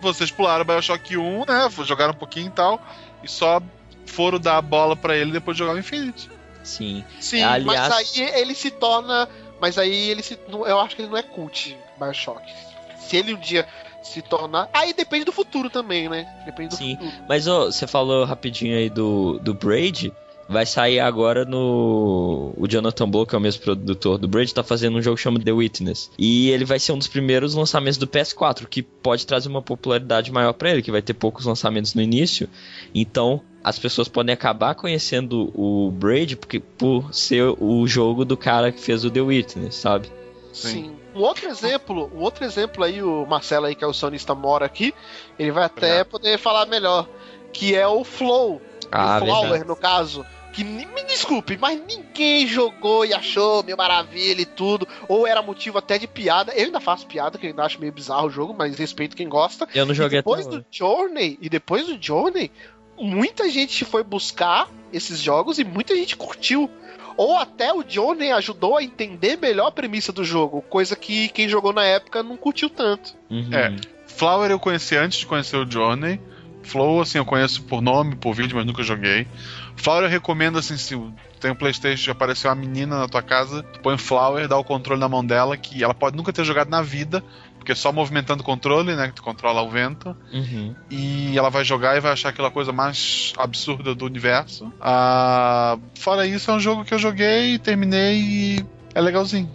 Vo- Vocês pularam Bioshock 1, né? Jogaram um pouquinho e tal. E só foram dar a bola pra ele depois de jogar o Infinity. Sim. Sim, aliás- mas aí ele se torna. Mas aí ele se. Eu acho que ele não é cult, Bioshock. Se ele um dia se tornar. Aí depende do futuro também, né? Depende do Sim. futuro. Mas você falou rapidinho aí do, do Braid. Vai sair agora no. O Jonathan Blow, que é o mesmo produtor do Braid, tá fazendo um jogo chamado The Witness. E ele vai ser um dos primeiros lançamentos do PS4, que pode trazer uma popularidade maior pra ele, que vai ter poucos lançamentos no início. Então, as pessoas podem acabar conhecendo o Braid porque, por ser o jogo do cara que fez o The Witness, sabe? Sim. Um outro exemplo, um outro exemplo aí, o Marcelo aí, que é o sonista mora aqui, ele vai até Obrigado. poder falar melhor. Que é o Flow. Ah, o Flower, verdade. no caso. Que me desculpe, mas ninguém jogou e achou mil maravilha e tudo. Ou era motivo até de piada. Eu ainda faço piada, que eu ainda acho meio bizarro o jogo, mas respeito quem gosta. Eu não E joguei até depois hoje. do Journey, e depois do Journey, muita gente foi buscar esses jogos e muita gente curtiu. Ou até o Journey ajudou a entender melhor a premissa do jogo, coisa que quem jogou na época não curtiu tanto. Uhum. É. Flower eu conheci antes de conhecer o Journey. Flow, assim, eu conheço por nome, por vídeo, mas nunca joguei. Flower eu recomendo, assim, se tem um Playstation e apareceu uma menina na tua casa, tu põe Flower, dá o controle na mão dela, que ela pode nunca ter jogado na vida, porque é só movimentando o controle, né, que tu controla o vento, Uhum. e ela vai jogar e vai achar aquela coisa mais absurda do universo. Ah, fora isso, é um jogo que eu joguei, terminei e é legalzinho.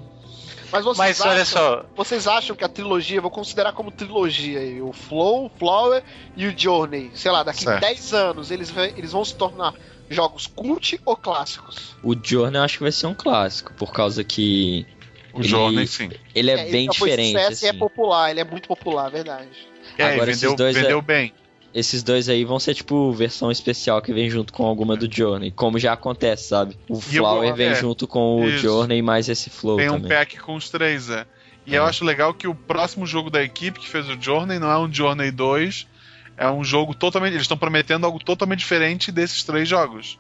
Mas vocês, Mas acham, olha só, vocês acham que a trilogia, eu vou considerar como trilogia aí, o Flow, o Flower e o Journey, sei lá, daqui Certo. 10 anos, eles, eles vão se tornar jogos cult ou clássicos? O Journey eu acho que vai ser um clássico, por causa que O Ele- Journey, sim. ele é, ele bem foi diferente. sucesso e é assim. popular, ele é muito popular, verdade. É, Agora esses vendeu, dois é- vendeu bem. Esses dois aí vão ser tipo versão especial que vem junto com alguma do Journey, como já acontece, sabe? O eu Flower vou- vem é, junto com o isso. Journey mais esse Flow Tem um também. pack com os três, é. E É. eu acho legal que o próximo jogo da equipe que fez o Journey não é um Journey 2, é um jogo totalmente. Eles estão prometendo algo totalmente diferente desses três jogos.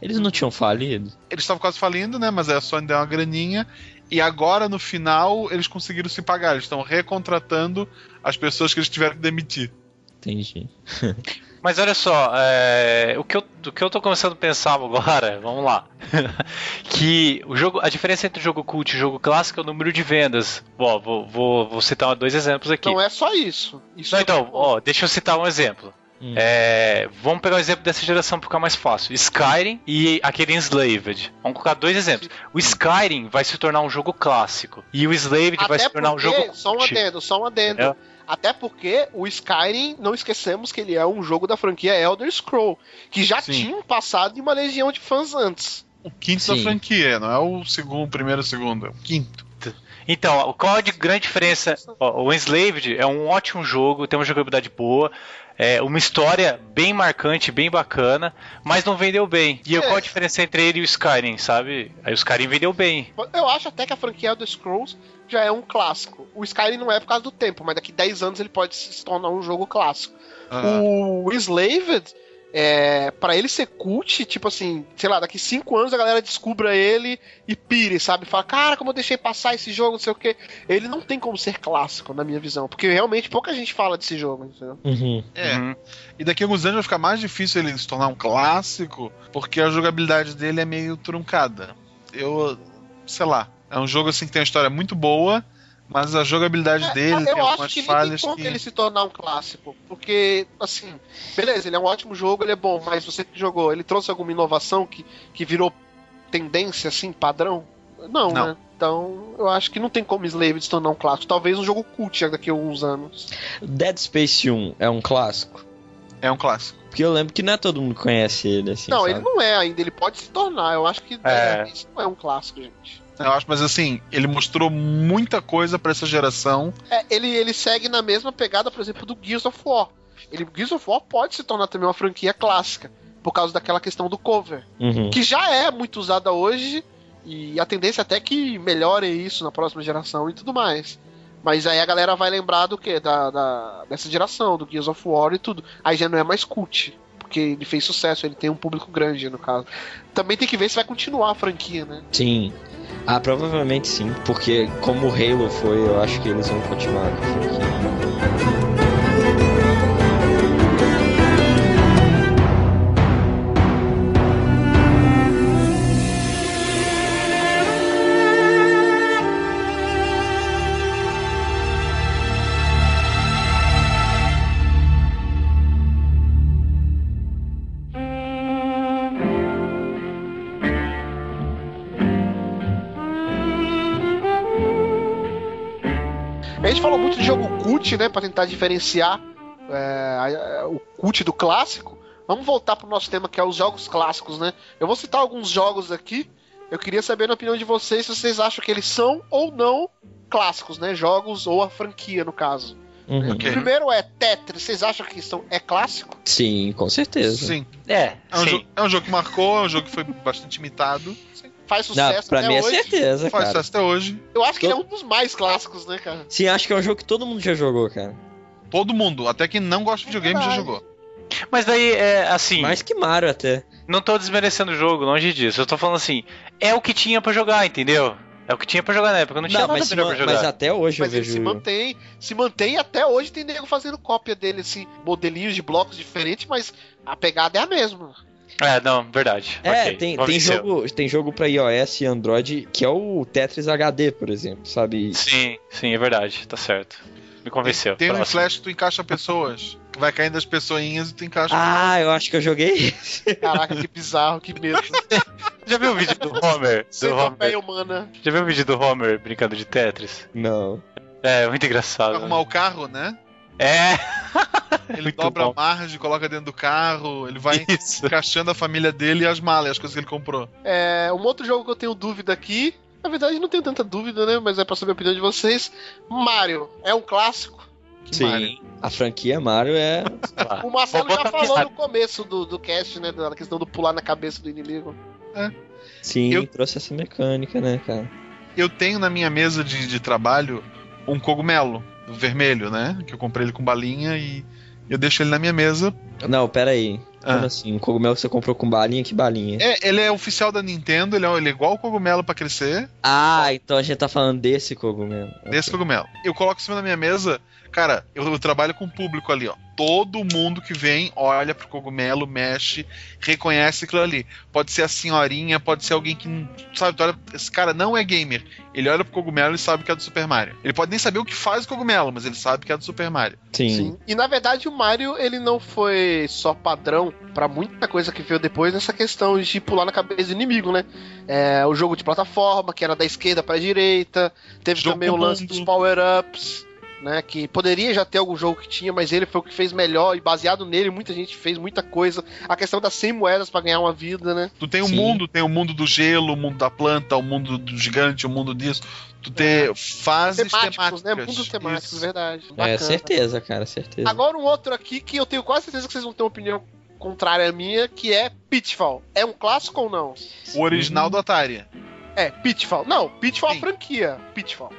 Eles não tinham falido? Eles estavam quase falindo, né? Mas a Sony deu uma graninha. E agora, no final, eles conseguiram se pagar. Eles estão recontratando as pessoas que eles tiveram que demitir. Entendi. Mas olha só, é, o, que eu, o que eu tô começando a pensar agora, vamos lá. que o jogo, a diferença entre o jogo cult e o jogo clássico é o número de vendas. Ó, vou, vou, vou citar dois exemplos aqui. Não é só isso. isso Não, é- então, ó, deixa eu citar um exemplo. Hum. É, vamos pegar o exemplo dessa geração pra ficar mais fácil. Skyrim e aquele Enslaved. Vamos colocar dois exemplos. O Skyrim vai se tornar um jogo clássico. E o Enslaved vai se tornar um jogo só um adendo, só um adendo. Entendeu? Até porque o Skyrim, não esquecemos que ele é um jogo da franquia Elder Scroll, que já Sim. tinha um passado e uma legião de fãs antes. O quinto da Sim. franquia, não é o segundo, o primeiro, o segundo, é o quinto. Então, qual a de grande diferença? O Enslaved é um ótimo jogo, tem uma jogabilidade boa, é uma história bem marcante, bem bacana, mas não vendeu bem. E É. qual a diferença entre ele e o Skyrim, sabe? Aí o Skyrim vendeu bem. Eu acho até que a franquia Elder Scrolls já é um clássico. O Skyrim não é por causa do tempo, mas daqui 10 anos ele pode se tornar um jogo clássico. Ah, O Enslaved, é, para ele ser cult, tipo assim, sei lá, daqui cinco anos a galera descubra ele e pire, sabe? Fala, cara, como eu deixei passar esse jogo, não sei o quê. Ele não tem como ser clássico, na minha visão, porque realmente pouca gente fala desse jogo, entendeu? Uhum. É. Uhum. E daqui a alguns anos vai ficar mais difícil ele se tornar um clássico, porque a jogabilidade dele é meio truncada. Eu, sei lá, é um jogo assim que tem uma história muito boa, mas a jogabilidade dele É, tem eu acho algumas que nem tem falhas como que. ele se tornar um clássico. Porque, assim, beleza, ele é um ótimo jogo, ele é bom, mas você que jogou, ele trouxe alguma inovação que, que virou tendência, assim, padrão? Não, Não. né? Então, eu acho que não tem como Slave se tornar um clássico. Talvez um jogo cult daqui a alguns anos. Dead Space 1 é um clássico? É um clássico. Porque eu lembro que não é todo mundo que conhece ele, assim, não, sabe? ele não é ainda, ele pode se tornar. Eu acho que É. é, isso não é um clássico, gente. Eu acho, mas assim, ele mostrou muita coisa pra essa geração. É, ele, ele segue na mesma pegada, por exemplo, do Gears of War. Ele, Gears of War pode se tornar também uma franquia clássica, por causa daquela questão do cover. Uhum. que já é muito usada hoje e a tendência até que melhore isso na próxima geração e tudo mais. Mas aí a galera vai lembrar do que? Da, da- dessa geração, do Gears of War e tudo. Aí já não é mais cult. Porque ele fez sucesso, ele tem um público grande, no caso. Também tem que ver se vai continuar a franquia, né? Sim. Ah, provavelmente sim, porque como o Halo foi, eu acho que eles vão continuar a franquia. Cult, né? Pra tentar diferenciar é, o cult do clássico. Vamos voltar pro nosso tema que é os jogos clássicos, né? Eu vou citar alguns jogos aqui. Eu queria saber na opinião de vocês se vocês acham que eles são ou não clássicos, né? Jogos ou a franquia, no caso. Uhum. O primeiro é Tetris. Vocês acham que são, é clássico? Sim, com certeza. Sim. É, É um, sim. jogo, é um jogo que marcou, é um jogo que foi bastante imitado. Faz Não, sucesso pra até mim é hoje. certeza, Faz cara. sucesso até hoje. Eu acho que ele é um dos mais clássicos, né, cara? Sim, acho que é um jogo que todo mundo já jogou, cara. Todo mundo, até quem não gosta de videogame, já verdade. jogou. Mas daí, é assim, Mais que Mario até. não tô desmerecendo o jogo, longe disso. Eu tô falando assim, é o que tinha pra jogar, entendeu? É o que tinha pra jogar na época, não tinha Não, nada mas, melhor pra jogar. mas até hoje Mas eu ele se vejo. mantém, se mantém até hoje tem nego fazendo cópia dele, assim, modelinhos de blocos diferentes, mas a pegada é a mesma. É, não, verdade. É, Ok, tem, tem, jogo, tem jogo pra iOS e Android que é o Tetris HD, por exemplo, sabe? Sim, sim, é verdade, tá certo. Me convenceu. Tem um flash que tu encaixa pessoas. Que vai caindo as pessoinhas e tu encaixa. Ah, eu acho que eu joguei. Caraca, que bizarro, que medo. Já viu o vídeo do Homer? Do Centopeia Homer? humana. Já viu o vídeo do Homer brincando de Tetris? Não. É, muito engraçado. arrumar o carro, né? É, Ele Muito dobra bom. a margem, coloca dentro do carro, ele vai isso. encaixando a família dele e as malas, as coisas que ele comprou. É, um outro jogo que eu tenho dúvida aqui, na verdade não tenho tanta dúvida, né, mas é pra saber a opinião de vocês. Mario, é um clássico? Que Mario. A franquia Mario é. O Marcelo já falou no começo do, do cast, né, da questão do pular na cabeça do inimigo. Sim, Eu- trouxe essa mecânica, né, cara? Eu tenho na minha mesa de, de trabalho um cogumelo vermelho, né? Que eu comprei ele com balinha e eu deixo ele na minha mesa. Não, pera aí. Ah. Como assim? Um cogumelo que você comprou com balinha? Que balinha? É, ele é oficial da Nintendo, ele é, ele é igual o cogumelo pra crescer, Ah, então a gente tá falando desse cogumelo. desse cogumelo. Eu coloco em cima da minha mesa, cara, eu, eu trabalho com o público ali, ó. Todo mundo que vem olha pro cogumelo, mexe, reconhece aquilo ali. Pode ser a senhorinha, pode ser alguém que, não- sabe, olha, esse cara não é gamer. Ele olha pro cogumelo e sabe que é do Super Mario. Ele pode nem saber o que faz o cogumelo, mas ele sabe que é do Super Mario. Sim. E na verdade o Mario ele não foi só padrão pra muita coisa que veio depois nessa questão de pular na cabeça do inimigo, né? É, o jogo de plataforma, que era da esquerda pra direita, teve Jogo também o lance mundo. dos power-ups, né? Que poderia já ter algum jogo que tinha, mas ele foi o que fez melhor e baseado nele muita gente fez muita coisa. A questão das 100 moedas pra ganhar uma vida, né? Tu tem o Sim. mundo, tem o mundo do gelo, o mundo da planta, o mundo do gigante, o mundo disso. Tu tem fases Temáticos, né? temáticas. Mundos temáticos, Isso. verdade. É, Bacana. certeza, cara, certeza. Agora um outro aqui que eu tenho quase certeza que vocês vão ter uma opinião contrária à minha, que é Pitfall. É um clássico ou não? O original do Atari. É, Pitfall. Não, Pitfall é a Sim. franquia. Pitfall.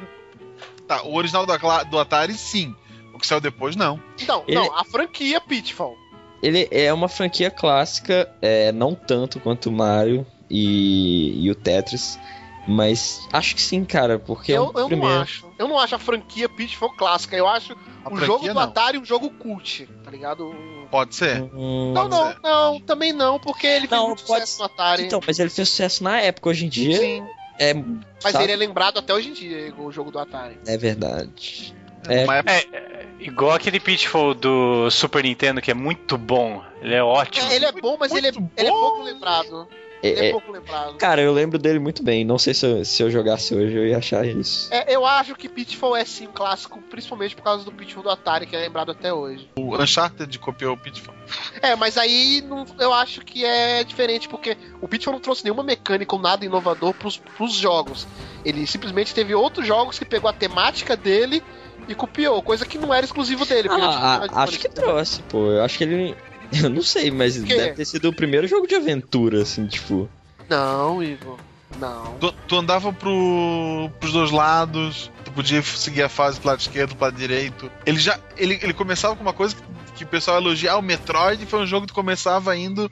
Tá, o original do, do Atari, sim. O que saiu depois, não. Não, Ele- não, a franquia Pitfall. ele é uma franquia clássica, é, não tanto quanto o Mario e, e o Tetris, mas acho que sim, cara, porque é Eu, o eu não primeiro. acho. Eu não acho a franquia Pitfall clássica. Eu acho A o franquia, jogo do não. Atari um jogo cult, tá ligado? Pode ser. Hum, Não, não, ser. não, também não, porque ele fez Não, muito pode sucesso no Atari. Então, mas ele fez sucesso na época, hoje em dia Sim, é. mas sabe? ele é lembrado até hoje em dia, o jogo do Atari. É verdade. É. Época- É, igual aquele Pitfall do Super Nintendo, que é muito bom. Ele é ótimo. É, ele é bom, mas ele é, Muito ele é pouco lembrado. É- é é- pouco lembrado. Cara, eu lembro dele muito bem. Não sei se eu, se eu jogasse hoje eu ia achar isso. É, eu acho que Pitfall é sim um clássico, principalmente por causa do Pitfall do Atari, que é lembrado até hoje. O Uncharted copiou o Pitfall. É, mas aí não- eu acho que é diferente, porque o Pitfall não trouxe nenhuma mecânica ou nada inovador pros, pros jogos. Ele simplesmente teve outros jogos que pegou a temática dele e copiou, coisa que não era exclusivo dele. Ah, ah, acho que trouxe, pô. Eu acho que ele. Eu não sei, mas deve ter sido o primeiro jogo de aventura, assim, tipo. Não, Igor. Não. Tu, tu andava pro, pros dois lados, tu podia seguir a fase pro lado esquerdo, pro lado direito. Ele já. Ele, ele começava com uma coisa que, que o pessoal elogia. Ah, o Metroid foi um jogo que começava indo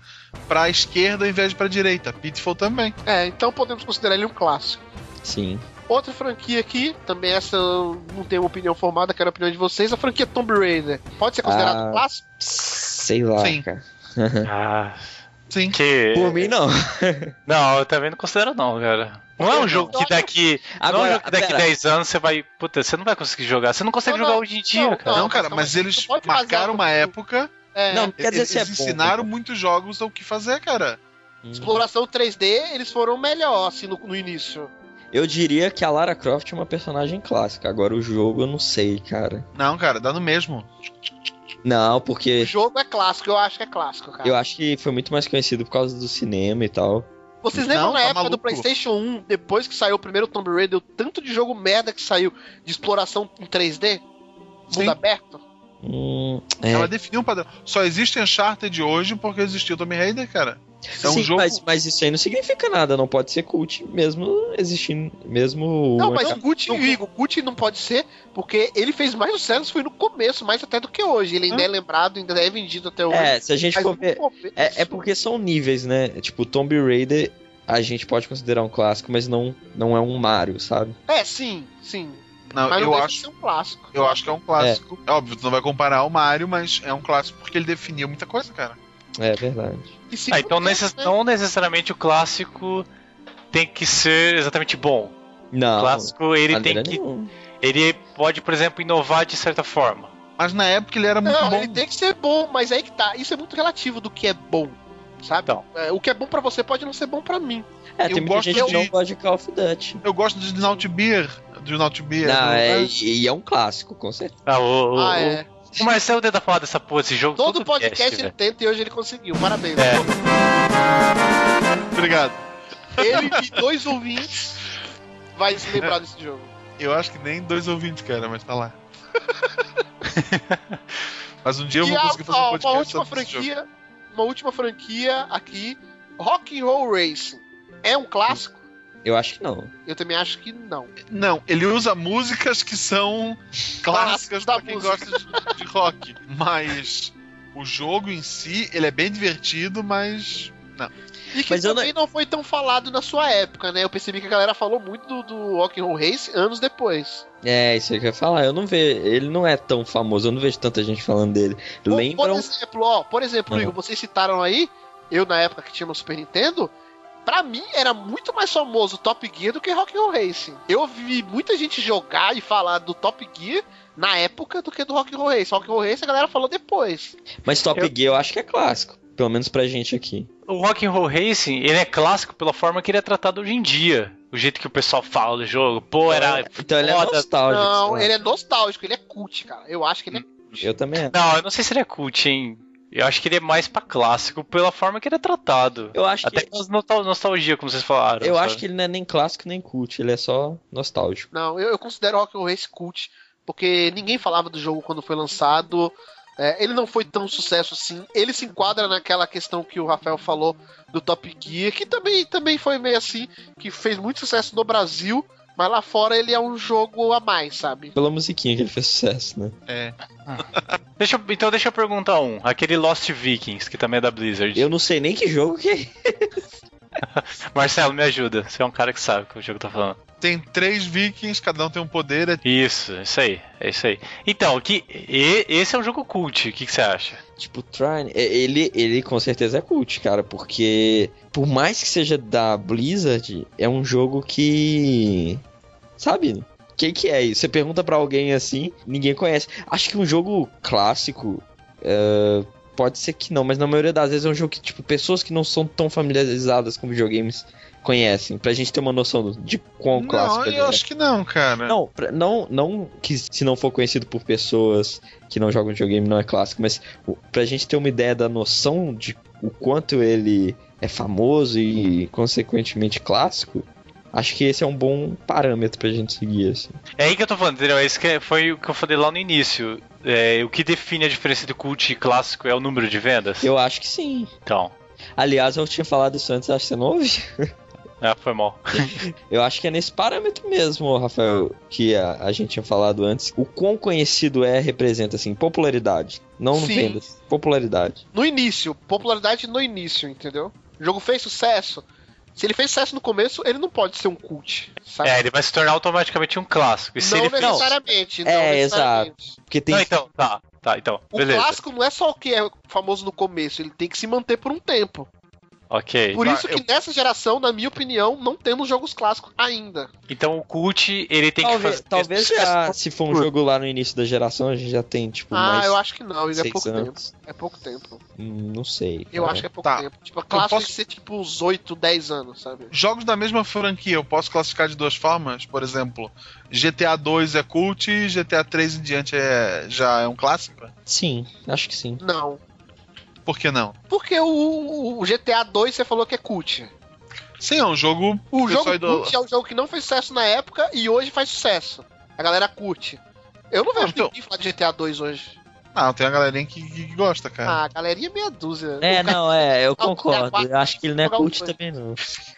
pra esquerda ao invés de pra direita. Pitfall também. É, então podemos considerar ele um clássico. Sim. Outra franquia aqui, também essa eu não tenho uma opinião formada, quero a opinião de vocês, a franquia Tomb Raider. Pode ser considerado Ah. um clássico? Sei lá, Sim. cara. Ah, Sim. que... Por mim, não. Não, eu também não considero não, cara. Não é um jogo que daqui. não é um Agora, jogo que daqui pera. 10 anos você vai. Puta, você não vai conseguir jogar. Você não consegue Não, jogar não, hoje em dia, não, cara. Não, cara, mas eles marcaram uma época. É, Não, quer dizer eles é bom. ensinaram muitos jogos o que fazer, cara. exploração 3D, eles foram melhor, assim, no, no início. Eu diria que a Lara Croft é uma personagem clássica. Agora o jogo eu não sei, cara. Não, cara, dá no mesmo. Não, O porque jogo é clássico, eu acho que é clássico, cara. eu acho que foi muito mais conhecido por causa do cinema e tal. Vocês lembram Não, na tá época do maluco. PlayStation 1, depois que saiu o primeiro Tomb Raider, o tanto de jogo merda que saiu de exploração em 3D? Mundo Sim. aberto? Hum, é. Ela definiu um padrão. Só existe Uncharted hoje porque existiu Tomb Raider, cara. É um Sim, jogo. mas, mas isso aí não significa nada, não pode ser cult, mesmo existindo, mesmo... Não, mas o. Gucci, não- Igor, o Gucci não pode ser, porque ele fez mais sucesso, foi no começo, mais até do que hoje. Ele ainda é lembrado, ainda é vendido até hoje. É, se a gente for ver... É, é porque são níveis, né? Tipo, Tomb Raider a gente pode considerar um clássico, mas não, não é um Mario, sabe? É, sim, sim. Não, Mas não eu deixa acho. um clássico. Eu acho que é um clássico. É. óbvio, tu não vai comparar ao Mario, mas é um clássico porque ele definiu muita coisa, cara. É verdade. E Ah, então necess- né? não necessariamente o clássico tem que ser exatamente bom. Não, o clássico ele tem que. nenhuma. Ele pode, por exemplo, inovar de certa forma. Mas na época ele era muito Não, bom. ele tem que ser bom, mas aí que tá. Isso é muito relativo do que é bom, sabe? Então. É, o que é bom pra você pode não ser bom pra mim. É, eu tem muita gosto gente que de- não gosta de Call of Duty. Eu gosto de Naughty Beer. De Naughty Beer. Não, é, né? e, e é um clássico, com certeza. Ah, o, o- ah, é. O Marcelo tenta falar dessa porra desse jogo. Todo podcast cast, ele tenta e hoje ele conseguiu. Parabéns. É. Obrigado. Ele e dois ouvintes vai se lembrar desse jogo. Eu acho que nem dois ouvintes, cara, mas tá lá. mas um dia eu E vou a- conseguir fazer um uma podcast última sobre esse jogo. franquia, uma última franquia aqui, Rock and Roll Racing. É um clássico? Eu acho que não. Eu também acho que não. Não, ele usa músicas que são clássicas da pra quem música. gosta de, de rock. Mas o jogo em si, ele é bem divertido, mas. E que Mas também não... foi tão falado na sua época, né? Eu percebi que a galera falou muito do, do Rock and Roll Race anos depois. É, isso aí que eu ia falar. Eu não vejo. Ele não é tão famoso, eu não vejo tanta gente falando dele. Por- Por Lembram. exemplo, ó, por exemplo, Ah. Igor, vocês citaram aí, eu na época que tinha no Super Nintendo, pra mim era muito mais famoso Top Gear do que Rock and Roll Racing. Eu vi muita gente jogar e falar do Top Gear na época do que do Rock and Roll Racing. Rock and Roll Racing a galera falou depois. Mas Top Eu- Gear eu acho que é clássico. Pelo menos pra gente aqui. O Rock and Roll Racing, ele é clássico pela forma que ele é tratado hoje em dia. O jeito que o pessoal fala do jogo. Pô, era Então ele é nostálgico. não, lá. ele é nostálgico, ele é cult, cara. Eu acho que ele é Eu também acho. Não, eu não sei se ele é cult, hein. Eu acho que ele é mais pra clássico pela forma que ele é tratado. Eu acho Até que. com nostalgia, como vocês falaram. Eu sabe? acho que ele não é nem clássico nem cult, ele é só nostálgico. Não, eu, eu considero Rock and Roll Race cult, porque ninguém falava do jogo quando foi lançado. É, ele não foi tão sucesso assim. Ele se enquadra naquela questão que o Rafael falou do Top Gear, que também, também foi meio assim, que fez muito sucesso no Brasil, mas lá fora ele é um jogo a mais, sabe? Pela musiquinha que ele fez sucesso, né? É. Deixa eu- então deixa eu perguntar um. Aquele Lost Vikings, que também é da Blizzard. Eu não sei nem que jogo que é. Marcelo, me ajuda. Você é um cara que sabe o que o jogo tá falando. Tem três vikings, cada um tem um poder. é- Isso, isso aí, é isso aí. Então, que, e- esse é um jogo cult, o que, que você acha? Tipo, Trine, é, ele, ele com certeza é cult, cara, porque por mais que seja da Blizzard, é um jogo que. Sabe? O que, que é isso? Você pergunta pra alguém assim, ninguém conhece. Acho que um jogo clássico. é, pode ser que não, mas na maioria das vezes é um jogo que, tipo, pessoas que não são tão familiarizadas com videogames conhecem. Pra gente ter uma noção de quão clássico Não, ele eu é. acho que não, cara. Não, pra- não, não que se não for conhecido por pessoas que não jogam videogame não é clássico, mas o- pra gente ter uma ideia da noção de o quanto ele é famoso e consequentemente clássico, acho que esse é um bom parâmetro pra gente seguir assim. É aí que eu tô falando, entendeu? Esse que é- foi o que eu falei lá no início. É, o que define a diferença de cult e clássico é o número de vendas? Eu acho que sim. Então, Aliás, eu tinha falado isso antes, acho que você não ouviu. é, foi mal. Eu acho que é nesse parâmetro mesmo, Rafael, que a, a gente tinha falado antes. O quão conhecido é representa assim popularidade, não no Sim. vendas, popularidade. No início, popularidade no início, entendeu? O jogo fez sucesso. Se ele fez sucesso no começo, ele não pode ser um cult. Sabe? É, ele vai se tornar automaticamente um clássico. E se não ele fez- necessariamente. não É, necessariamente. Porque tem Não, então, tá, tá, então, O beleza. clássico não é só o que é famoso no começo, ele tem que se manter por um tempo. Ok. Por Ah, isso que eu- nessa geração, na minha opinião, não temos jogos clássicos ainda. Então o cult, ele tem que talvez, fazer. talvez já, se for um jogo lá no início da geração, a gente já tem, tipo, ah, mais eu acho que não, ainda é pouco anos. tempo. É pouco tempo. Hum, Não sei. Eu cara. acho que é pouco Tá. tempo. Tipo, a clássico posso- tem que ser tipo uns 8, 10 anos, sabe? Jogos da mesma franquia, eu posso classificar de duas formas. Por exemplo, GTA 2 é cult e GTA 3 em diante é, já é um clássico? Sim, acho que sim. Não. Por que não? Porque o, o GTA 2 você falou que é cult. Sim, é um jogo. O jogo cult é um jogo que não fez sucesso na época e hoje faz sucesso. A galera curte. Eu não vejo então- ninguém falar de GTA 2 hoje. Ah, tem uma galerinha que, que gosta, cara. Ah, a galerinha é meia dúzia. É, cara- não, é, eu concordo. Eu acho que ele não é cult também, não.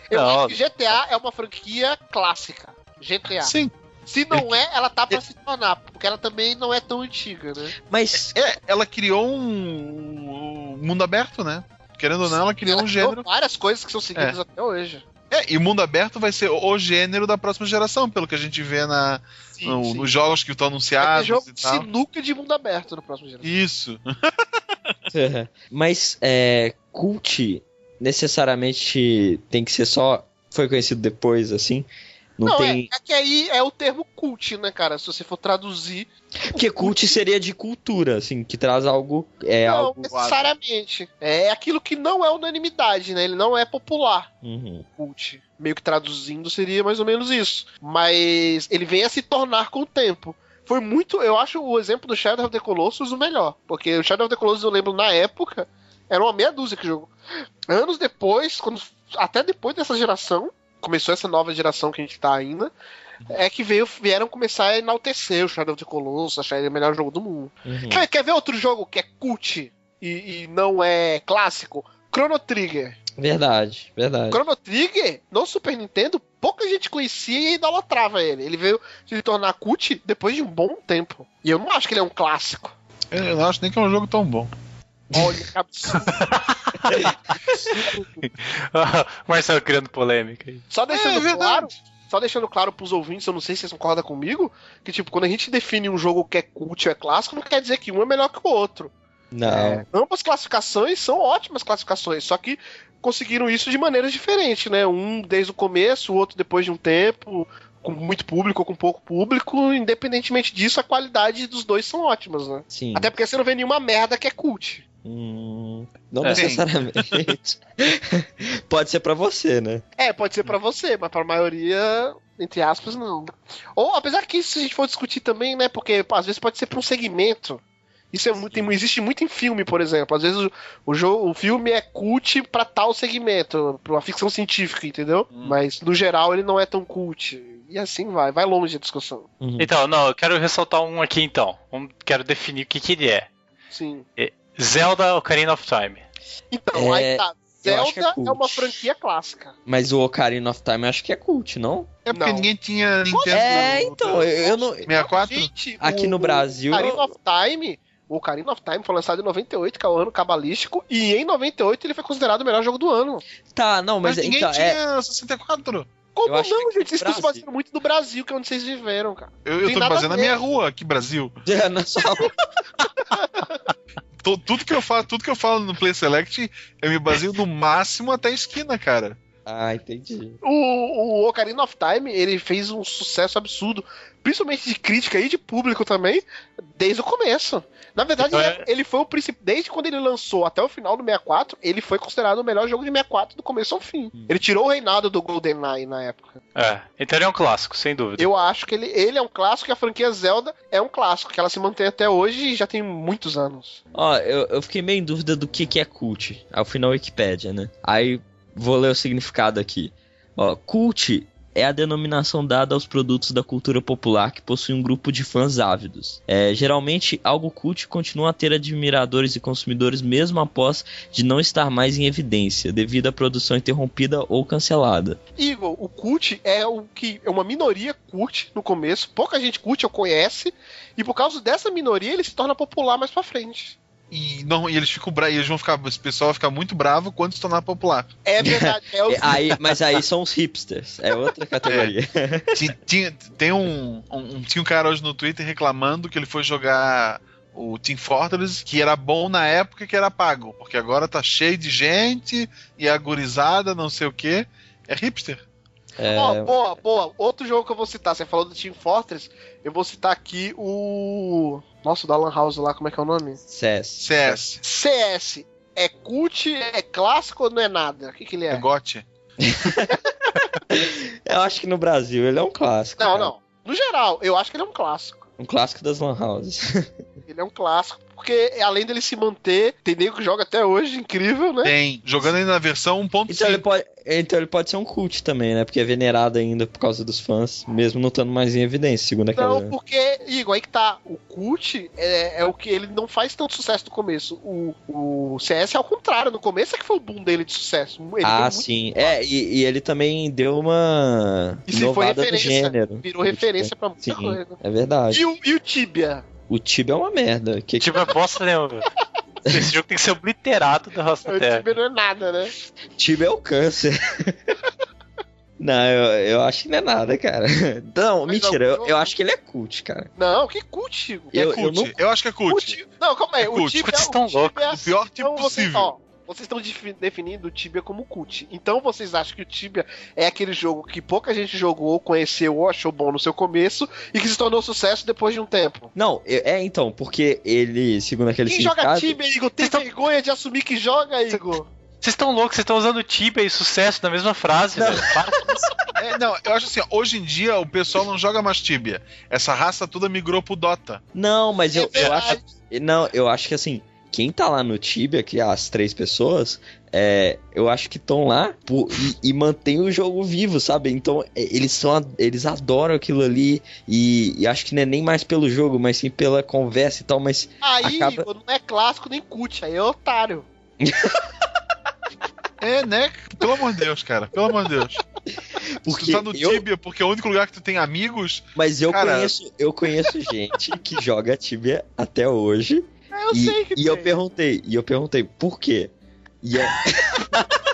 Eu Não. acho que GTA é uma franquia clássica. GTA. Sim. Se não é, ela tá pra se tornar, porque ela também não é tão antiga, né? Mas, É, ela criou um, um mundo aberto, né? Querendo ou não, ela criou ela um criou gênero. várias coisas que são seguidas até hoje. É, e o mundo aberto vai ser o gênero da próxima geração, pelo que a gente vê na, Sim, no- sim. nos jogos que estão Vai ter anunciados jogo e de tal. sinuca de mundo aberto no próximo geração. Isso. mas é, cult necessariamente tem que ser só. Foi conhecido depois, assim. Não, Não, tem. é, é que aí é o termo cult, né, cara? Se você for traduzir. Porque cult seria de cultura, assim, que traz algo. É não algo. necessariamente. É aquilo que não é unanimidade, né? Ele não é popular. Uhum. cult. Meio que traduzindo seria mais ou menos isso. Mas ele vem a se tornar com o tempo. Foi muito. Eu acho o exemplo do Shadow of the Colossus o melhor. Porque o Shadow of the Colossus eu lembro na época. Era uma meia dúzia que jogo. Anos depois, quando, até depois dessa geração, começou essa nova geração que a gente tá ainda. É que veio, vieram começar a enaltecer o Shadow of the Colossus, achar ele o melhor jogo do mundo. Uhum. Quer, quer ver outro jogo que é cult e, e não é clássico? Chrono Trigger. Verdade, verdade. Chrono Trigger, no Super Nintendo, pouca gente conhecia e idolatrava ele. Ele veio se tornar cult depois de um bom tempo. E eu não acho que ele é um clássico. Eu não acho nem que é um jogo tão bom. Olha, que absurdo. Marcelo criando polêmica aí. Só deixando É verdade. claro, só deixando claro pros ouvintes, eu não sei se vocês concordam comigo, que tipo, quando a gente define um jogo que é cult ou é clássico, não quer dizer que um é melhor que o outro. Não. É, ambas classificações são ótimas classificações, só que conseguiram isso de maneiras diferentes, né? Um desde o começo, o outro depois de um tempo, com muito público ou com pouco público. Independentemente disso, a qualidade dos dois são ótimas, né? Sim. Até porque você não vê nenhuma merda que é cult. Hum, não É. necessariamente. Pode ser pra você, né? É, pode ser pra você, mas pra maioria, entre aspas, não. Ou, apesar que isso se a gente for discutir também, né? Porque pô, às vezes pode ser pra um segmento. Isso é muito, tem- existe muito em filme, por exemplo. Às vezes o, o, jogo, o filme é cult pra tal segmento, pra uma ficção científica, entendeu? Mas no geral ele não é tão cult. E assim vai, vai longe a discussão. Uhum. Então, não, eu quero ressaltar um aqui então. Um- quero definir o que, que ele é. Sim. Zelda Ocarina of Time. Então, É, aí tá. eu acho que é Zelda é, cult. uma franquia clássica. Mas o Ocarina of Time eu acho que é cult, não? É porque Não. ninguém tinha Nintendo. É, então, eu, eu não. 64? Gente, Aqui o- no Brasil- O Ocarina of Time O Ocarina of Time foi lançado em 98, que é o ano cabalístico, e em 98 ele foi considerado o melhor jogo do ano. Tá, não, mas, Mas, ninguém então, é, tinha 64. Como não, que gente? Vocês estão se baseando muito do Brasil, que é onde vocês viveram, cara. Eu, eu tô me baseando na minha rua, aqui Brasil. é, na sua Tô- tudo que eu falo, tudo que eu falo no Play Select, eu me baseio no máximo até a esquina, cara. Ah, entendi. O, o Ocarina of Time, ele fez um sucesso absurdo, principalmente de crítica e de público também, desde o começo. Na verdade, Então ele, é- ele foi o principal. Desde quando ele lançou até o final do 64, ele foi considerado o melhor jogo de 64 do começo ao fim. Ele tirou o reinado do GoldenEye na época. É, então ele é um clássico, sem dúvida. Eu acho que ele, ele é um clássico e a franquia Zelda é um clássico, que ela se mantém até hoje e já tem muitos anos. Ó, eu, eu fiquei meio em dúvida do que, que é cult. Ao final, Wikipédia, né? Aí vou ler o significado aqui. Ó, cult é a denominação dada aos produtos da cultura popular que possuem um grupo de fãs ávidos. É, geralmente, algo cult continua a ter admiradores e consumidores mesmo após de não estar mais em evidência, devido à produção interrompida ou cancelada. Igor, o cult é o que é uma minoria curte no começo, pouca gente curte ou conhece, e por causa dessa minoria ele se torna popular mais pra frente. E, não, e eles ficam bra... eles vão ficar. Esse pessoal vai ficar muito bravo quando se tornar popular. É verdade, é o É, aí, mas aí são os hipsters, é outra categoria. Ti- tinha, tem um, um, tinha um cara hoje no Twitter reclamando que ele foi jogar o Team Fortress, que era bom na época que era pago, porque agora tá cheio de gente e agorizada, não sei o que. É hipster. É, Ó, boa, boa. Outro jogo que eu vou citar, você falou do Team Fortress, eu vou citar aqui o. Nossa, o da Lan House lá, como é que é o nome? CS. CS. CS. É cult, é clássico ou não é nada? O que, que ele É é? gote. Eu acho que no Brasil ele é um clássico. Não, cara. não. No geral, eu acho que ele é um clássico. Um clássico das Lan Houses. Ele é um clássico, porque além dele se manter, tem nego que joga até hoje, incrível, né? Tem. Jogando ainda na versão 1.5. Então ele, pode, então ele pode ser um cult também, né? Porque é venerado ainda por causa dos fãs, mesmo não estando mais em evidência, segundo aquela. Não, porque, Igor, aí que tá. O cult é, é o que ele não faz tanto sucesso no começo. O, o CS é ao contrário. No começo é que foi o boom dele de sucesso. Ele ah, foi muito- sim. É, e, e ele também deu uma E se foi inovada no referência. gênero. Virou referência pra muita Sim, coisa. é verdade. E o, e o Tibia? O Tibia é uma merda. Que, Tipo, é bosta nenhuma. Esse jogo tem que ser obliterado da roça da O terra. Tibia não é nada, né? Tibia é o câncer. não, eu, eu acho que não é nada, cara. Não, Mas mentira, é um eu, eu acho que ele é cult, cara. Não, que cult, Igor. Eu- é cult. Eu, não- acho que é cult. Cult- Não, calma aí. É o cult. Tibia, Vocês o estão Tibia- loucos. O pior tipo Então possível. ó, vocês estão defi- definindo o Tibia como cult. Então vocês acham que o Tibia é aquele jogo que pouca gente jogou, conheceu ou achou bom no seu começo e que se tornou sucesso depois de um tempo? Não, eu- é então, porque ele, segundo aquele Quem joga. Tibia, Igor? Tem Vocês tão- vergonha de assumir que joga, Igor? Vocês estão loucos, vocês estão usando Tibia e sucesso na mesma frase, isso. É, não, eu acho assim, ó, hoje em dia o pessoal não joga mais Tibia. Essa raça toda migrou pro Dota. Não, mas eu, É eu acho. verdade. Não, eu acho que assim, quem tá lá no Tibia, que é as três pessoas, é, eu acho que estão lá por- e, e mantém o jogo vivo, sabe? Então, é, eles são. Eles adoram aquilo ali. E, e acho que não é nem mais pelo jogo, mas sim pela conversa e tal, mas. Aí, Acaba- Igor, não é clássico nem cult, aí é otário. É, né? Pelo amor de Deus, cara. Pelo amor de Deus. Porque tu tá no eu, Tibia porque é o único lugar que tu tem amigos, mas eu Cara- conheço, eu conheço gente que joga Tibia até hoje. Eu e, sei que e eu tem. perguntei, e eu perguntei, por quê? E é,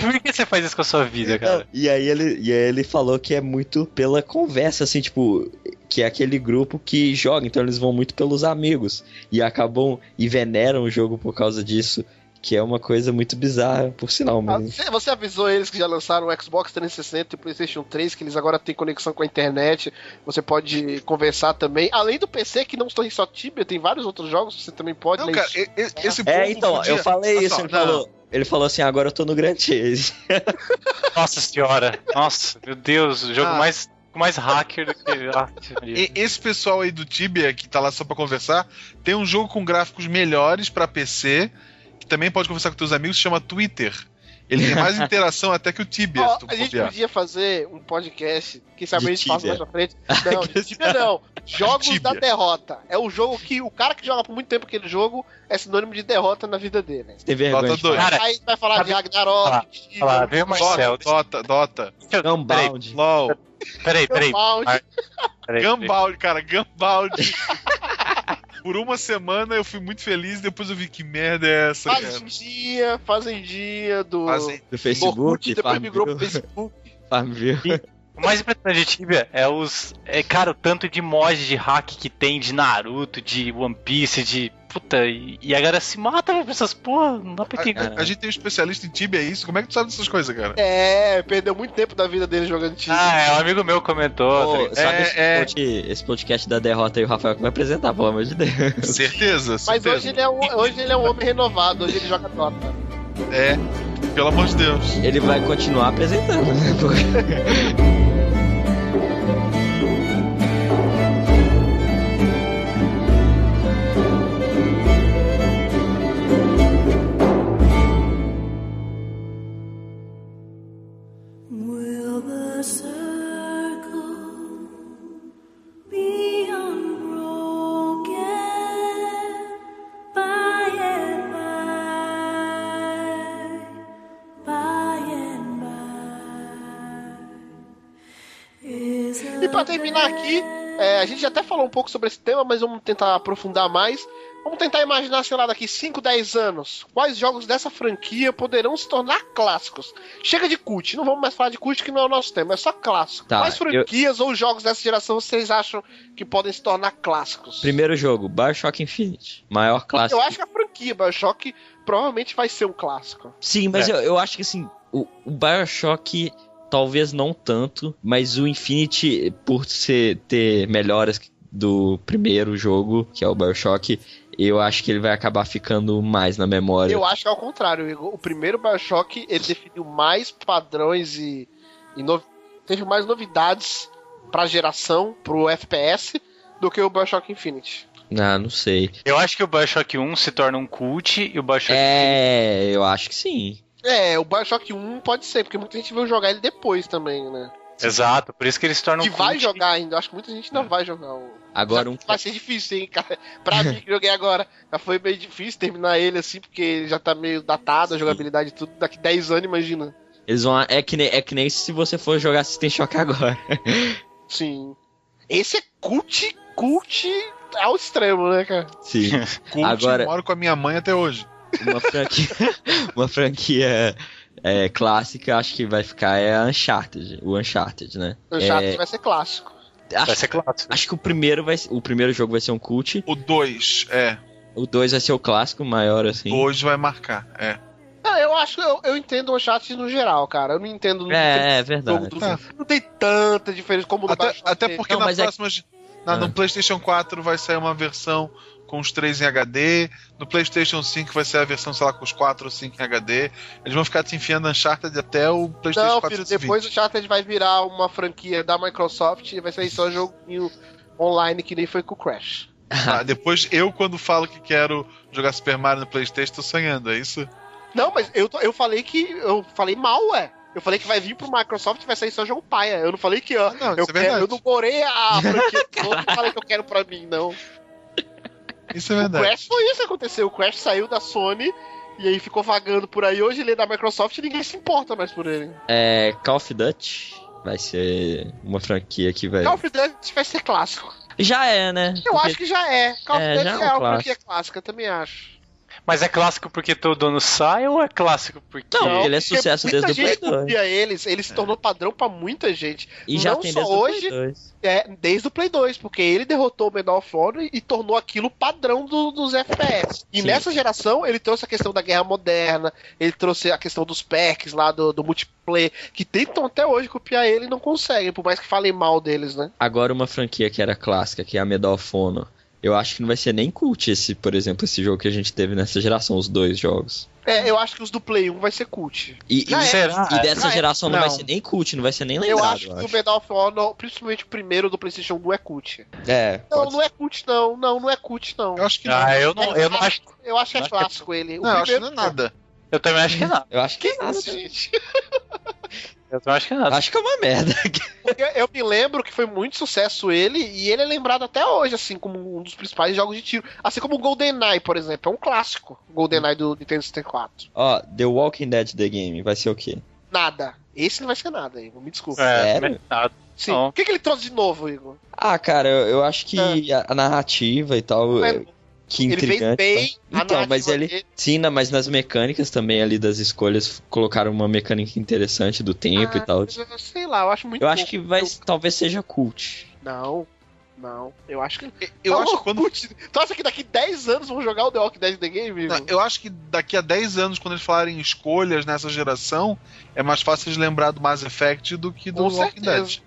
Por que você faz isso com a sua vida, cara? Não, e aí ele, e aí ele falou que é muito pela conversa, assim, tipo, que é aquele grupo que joga, então eles vão muito pelos amigos e acabam e veneram o jogo por causa disso, que é uma coisa muito bizarra, por sinal, Ah, mas Você, você avisou eles que já lançaram o Xbox 360 e o PlayStation 3, que eles agora têm conexão com a internet, você pode conversar também. Além do PC, que não tem só Tibia, tem vários outros jogos, você também pode. Não, cara, e- e- esse É, então, podia- eu falei Olha isso, só, ele não, falou, ele falou assim, agora eu tô no Grand Chase. Nossa senhora. Nossa, meu Deus, o jogo Ah. mais, mais hacker do que. Ah, Esse pessoal aí do Tibia, que tá lá só pra conversar, tem um jogo com gráficos melhores pra PC, que também pode conversar com teus amigos, se chama Twitter. Ele tem mais interação até que o Tibia, tu a gente podia fazer um podcast, quem sabe De a gente faz Tibia. mais pra frente. Não, de Tibia não. Jogos Tibia. da derrota. É o jogo que o cara que joga por muito tempo aquele jogo é sinônimo de derrota na vida dele. Tem vergonha Dota. Cara, Aí vai falar sabe- de Ragnarok, falar- Tibia, vem Marcel. Dota, Dota, Dota, Não, Peraí, bound. LOL, Peraí, peraí. Gunbound. Gunbound, cara, Gunbound. por uma semana eu fui muito feliz, depois eu vi que merda é essa, cara. Fazendinha, Fazendinha do. Fazem- Do Facebook, Orkut, depois migrou pro Facebook. Farmville. O mais impressionante de Tibia é os. É, cara, o tanto de mod de hack que tem de Naruto, de One Piece, de. Puta, e, e a galera se mata velho, pra essas porra, não dá pra entender. A, a gente tem um especialista em Tibia, é isso? Como é que tu sabe dessas coisas, cara? É, perdeu muito tempo da vida dele jogando Tibia. Ah, é, um amigo meu comentou. Pô, É, esse, é. pod- esse podcast da derrota aí, o Rafael que vai apresentar, pelo amor de Deus. Certeza, Mas certeza. hoje ele, é um, hoje ele é um homem renovado, hoje ele joga Dota. É, pelo amor de Deus. Ele vai continuar apresentando, né? Pra terminar aqui, é, a gente até falou um pouco sobre esse tema, mas vamos tentar aprofundar mais. Vamos tentar imaginar, sei lá, daqui 5, 10 anos, quais jogos dessa franquia poderão se tornar clássicos. Chega de cult, não vamos mais falar de cult que não é o nosso tema, é só clássico. Tá, quais franquias ou jogos dessa geração vocês acham que podem se tornar clássicos? Primeiro jogo, Bioshock Infinite. Maior clássico. Eu acho que a franquia Bioshock provavelmente vai ser um clássico. Sim, mas eu, eu acho que assim, o, o Bioshock talvez não tanto, mas o Infinity, por ser, ter melhoras do primeiro jogo, que é o Bioshock, eu acho que ele vai acabar ficando mais na memória. Eu acho que é ao contrário, Igor. O primeiro Bioshock ele definiu mais padrões e, e no- teve mais novidades pra geração, pro FPS, do que o Bioshock Infinite. Ah, não sei. Eu acho que o Bioshock 1 se torna um cult e o Bioshock É, eu acho que sim. É, o Bioshock 1 pode ser, porque muita gente veio jogar ele depois também, né? Exato, por isso que ele se torna um que vai cult. jogar ainda, eu acho que muita gente ainda vai jogar o. Agora um Vai ser difícil, hein, cara. Pra mim que joguei agora, já foi meio difícil terminar ele assim, porque ele já tá meio datado, a jogabilidade e tudo. Daqui 10 anos, imagina. Eles vão. É que, nem, é que nem se você for jogar System Shock agora. Sim. Esse é cult, cult ao extremo, né, cara? Sim. Cult, Agora- moro com a minha mãe até hoje. Uma franquia. uma franquia é, clássica, acho que vai ficar é a Uncharted. O Uncharted, né? O Uncharted É, vai ser clássico. Vai acho, ser clássico. acho que o primeiro vai ser- O primeiro jogo vai ser um cult. O 2, é. O 2 vai ser o clássico maior, assim. Hoje vai marcar, é. Ah, eu acho que eu, eu entendo o Uncharted no geral, cara. Eu não entendo no É, é jogo verdade. do- É. Não tem tanta diferença como no Até, até porque Não, na é- próxima. na- Ah. No PlayStation 4 vai sair uma versão com os 3 em HD. No PlayStation 5 vai ser a versão, sei lá, com os 4 ou 5 em HD. Eles vão ficar te enfiando Uncharted até o PlayStation Não, 4 filho, se depois o Uncharted vai virar uma franquia da Microsoft e vai sair só joguinho online que nem foi com o Crash. Ah, depois eu, quando falo que quero jogar Super Mario no PlayStation, tô sonhando, é isso? Não, mas eu, eu falei que. Eu falei mal, ué. Eu falei que vai vir pro Microsoft e vai sair só jogo paia. Eu não falei que, ó. Não, eu, é eu não morei a franquia toda, não falei que eu quero pra mim, não. Isso é O verdade. Crash foi isso que aconteceu. O Crash saiu da Sony e aí ficou vagando por aí. Hoje ele é da Microsoft e ninguém se importa mais por ele. É. Call of Duty vai ser uma franquia que vai. Call of Duty vai ser clássico. Já é, né? Eu Porque- acho que já é. Call of É, Duty já é é, um uma clássico. franquia clássica, também acho. Mas é clássico porque todo ano sai ou é clássico porque. Não, ele é sucesso muita desde o Play 2. copia eles, ele se tornou padrão pra muita gente. E já não tem só desde o hoje, Play 2. É, desde o Play 2, porque ele derrotou o Medal of Honor e tornou aquilo padrão do- dos FPS. E Sim. nessa geração, ele trouxe a questão da guerra moderna, ele trouxe a questão dos packs lá do, do multiplayer, que tentam até hoje copiar ele e não conseguem, por mais que falem mal deles, né? Agora uma franquia que era clássica, que é a Medal of Honor. Eu acho que não vai ser nem cult esse, por exemplo, esse jogo que a gente teve nessa geração, os dois jogos. É, eu acho que os do Play 1 vai ser cult. E, e- é. E dessa Já é. geração não, Não. vai ser nem cult, não vai ser nem Eu lembrado. acho que o Medal of Honor, principalmente o primeiro do PlayStation 1, é cult. É, Não, não é cult, não. Não, não é cult, não. Eu acho que não. Ah, eu não, eu não acho. Eu acho que é acho que é- clássico ele. O Não, eu acho que não é nada. Eu também acho que não. Eu acho que, Que isso, gente? Eu acho que não. acho que é uma merda. Porque eu me lembro que foi muito sucesso ele, e ele é lembrado até hoje, assim, como um dos principais jogos de tiro. Assim como o GoldenEye, por exemplo, é um clássico. O GoldenEye do Nintendo 64. Ó, The Walking Dead The Game vai ser o quê? Nada. Esse não vai ser nada, Igor. Me desculpa. É, Sério? nada. Sim. não. O que, que ele trouxe de novo, Igor? Ah, cara, eu, eu acho que a, a narrativa e tal. Não é eu- que Ele fez intrigante. bem a Então, mas ele. dele. Sim, mas nas mecânicas também ali das escolhas colocaram uma mecânica interessante do tempo e Ah, tal. mas eu Sei lá, eu acho muito Eu acho que vai, talvez seja cult. Não, não. Eu acho que. Eu Tá acho que quando. Tu acha que daqui 10 anos vão jogar o The Walking Dead The Game? Não, eu acho que daqui a 10 anos, quando eles falarem em escolhas nessa geração, é mais fácil de lembrar do Mass Effect do que do Com Walking certeza. Dead.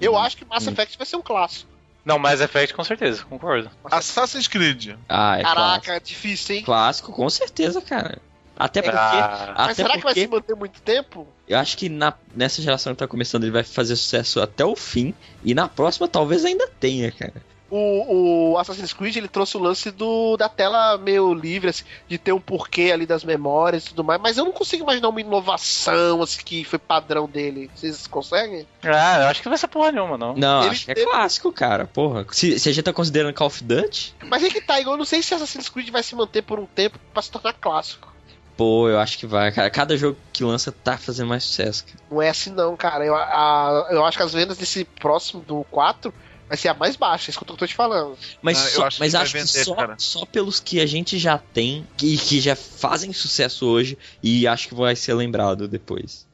Eu acho que Mass Hum. Effect vai ser um clássico. Não, Mass Effect com certeza, concordo. Assassin's Creed. Ah, é Caraca, clássico. difícil, hein? Clássico, com certeza, cara. Até porque. Ah, Mas até será que vai porque se manter muito tempo? eu acho que na, nessa geração que tá começando ele vai fazer sucesso até o fim. E na próxima talvez ainda tenha, cara. O, o Assassin's Creed ele trouxe o lance do, da tela meio livre, assim, de ter um porquê ali das memórias e tudo mais, mas eu não consigo imaginar uma inovação assim, que foi padrão dele. Vocês conseguem? ah, eu acho que não vai ser porra nenhuma, não. Não, Ele acho que é teve- clássico, cara. Porra. Se, se a gente tá considerando Call of Duty, Mas é que tá, igual eu não sei se Assassin's Creed vai se manter por um tempo pra se tornar clássico. pô, eu acho que vai, cara. Cada jogo que lança tá fazendo mais sucesso, cara. Não é assim não, cara. Eu, a- eu acho que as vendas desse próximo do 4 vai ser a mais baixa, é isso que eu tô te falando. Mas, Ah, só, acho que mas vai acho que vender, só, cara. só pelos que a gente já tem e que já fazem sucesso hoje e acho que vai ser lembrado depois.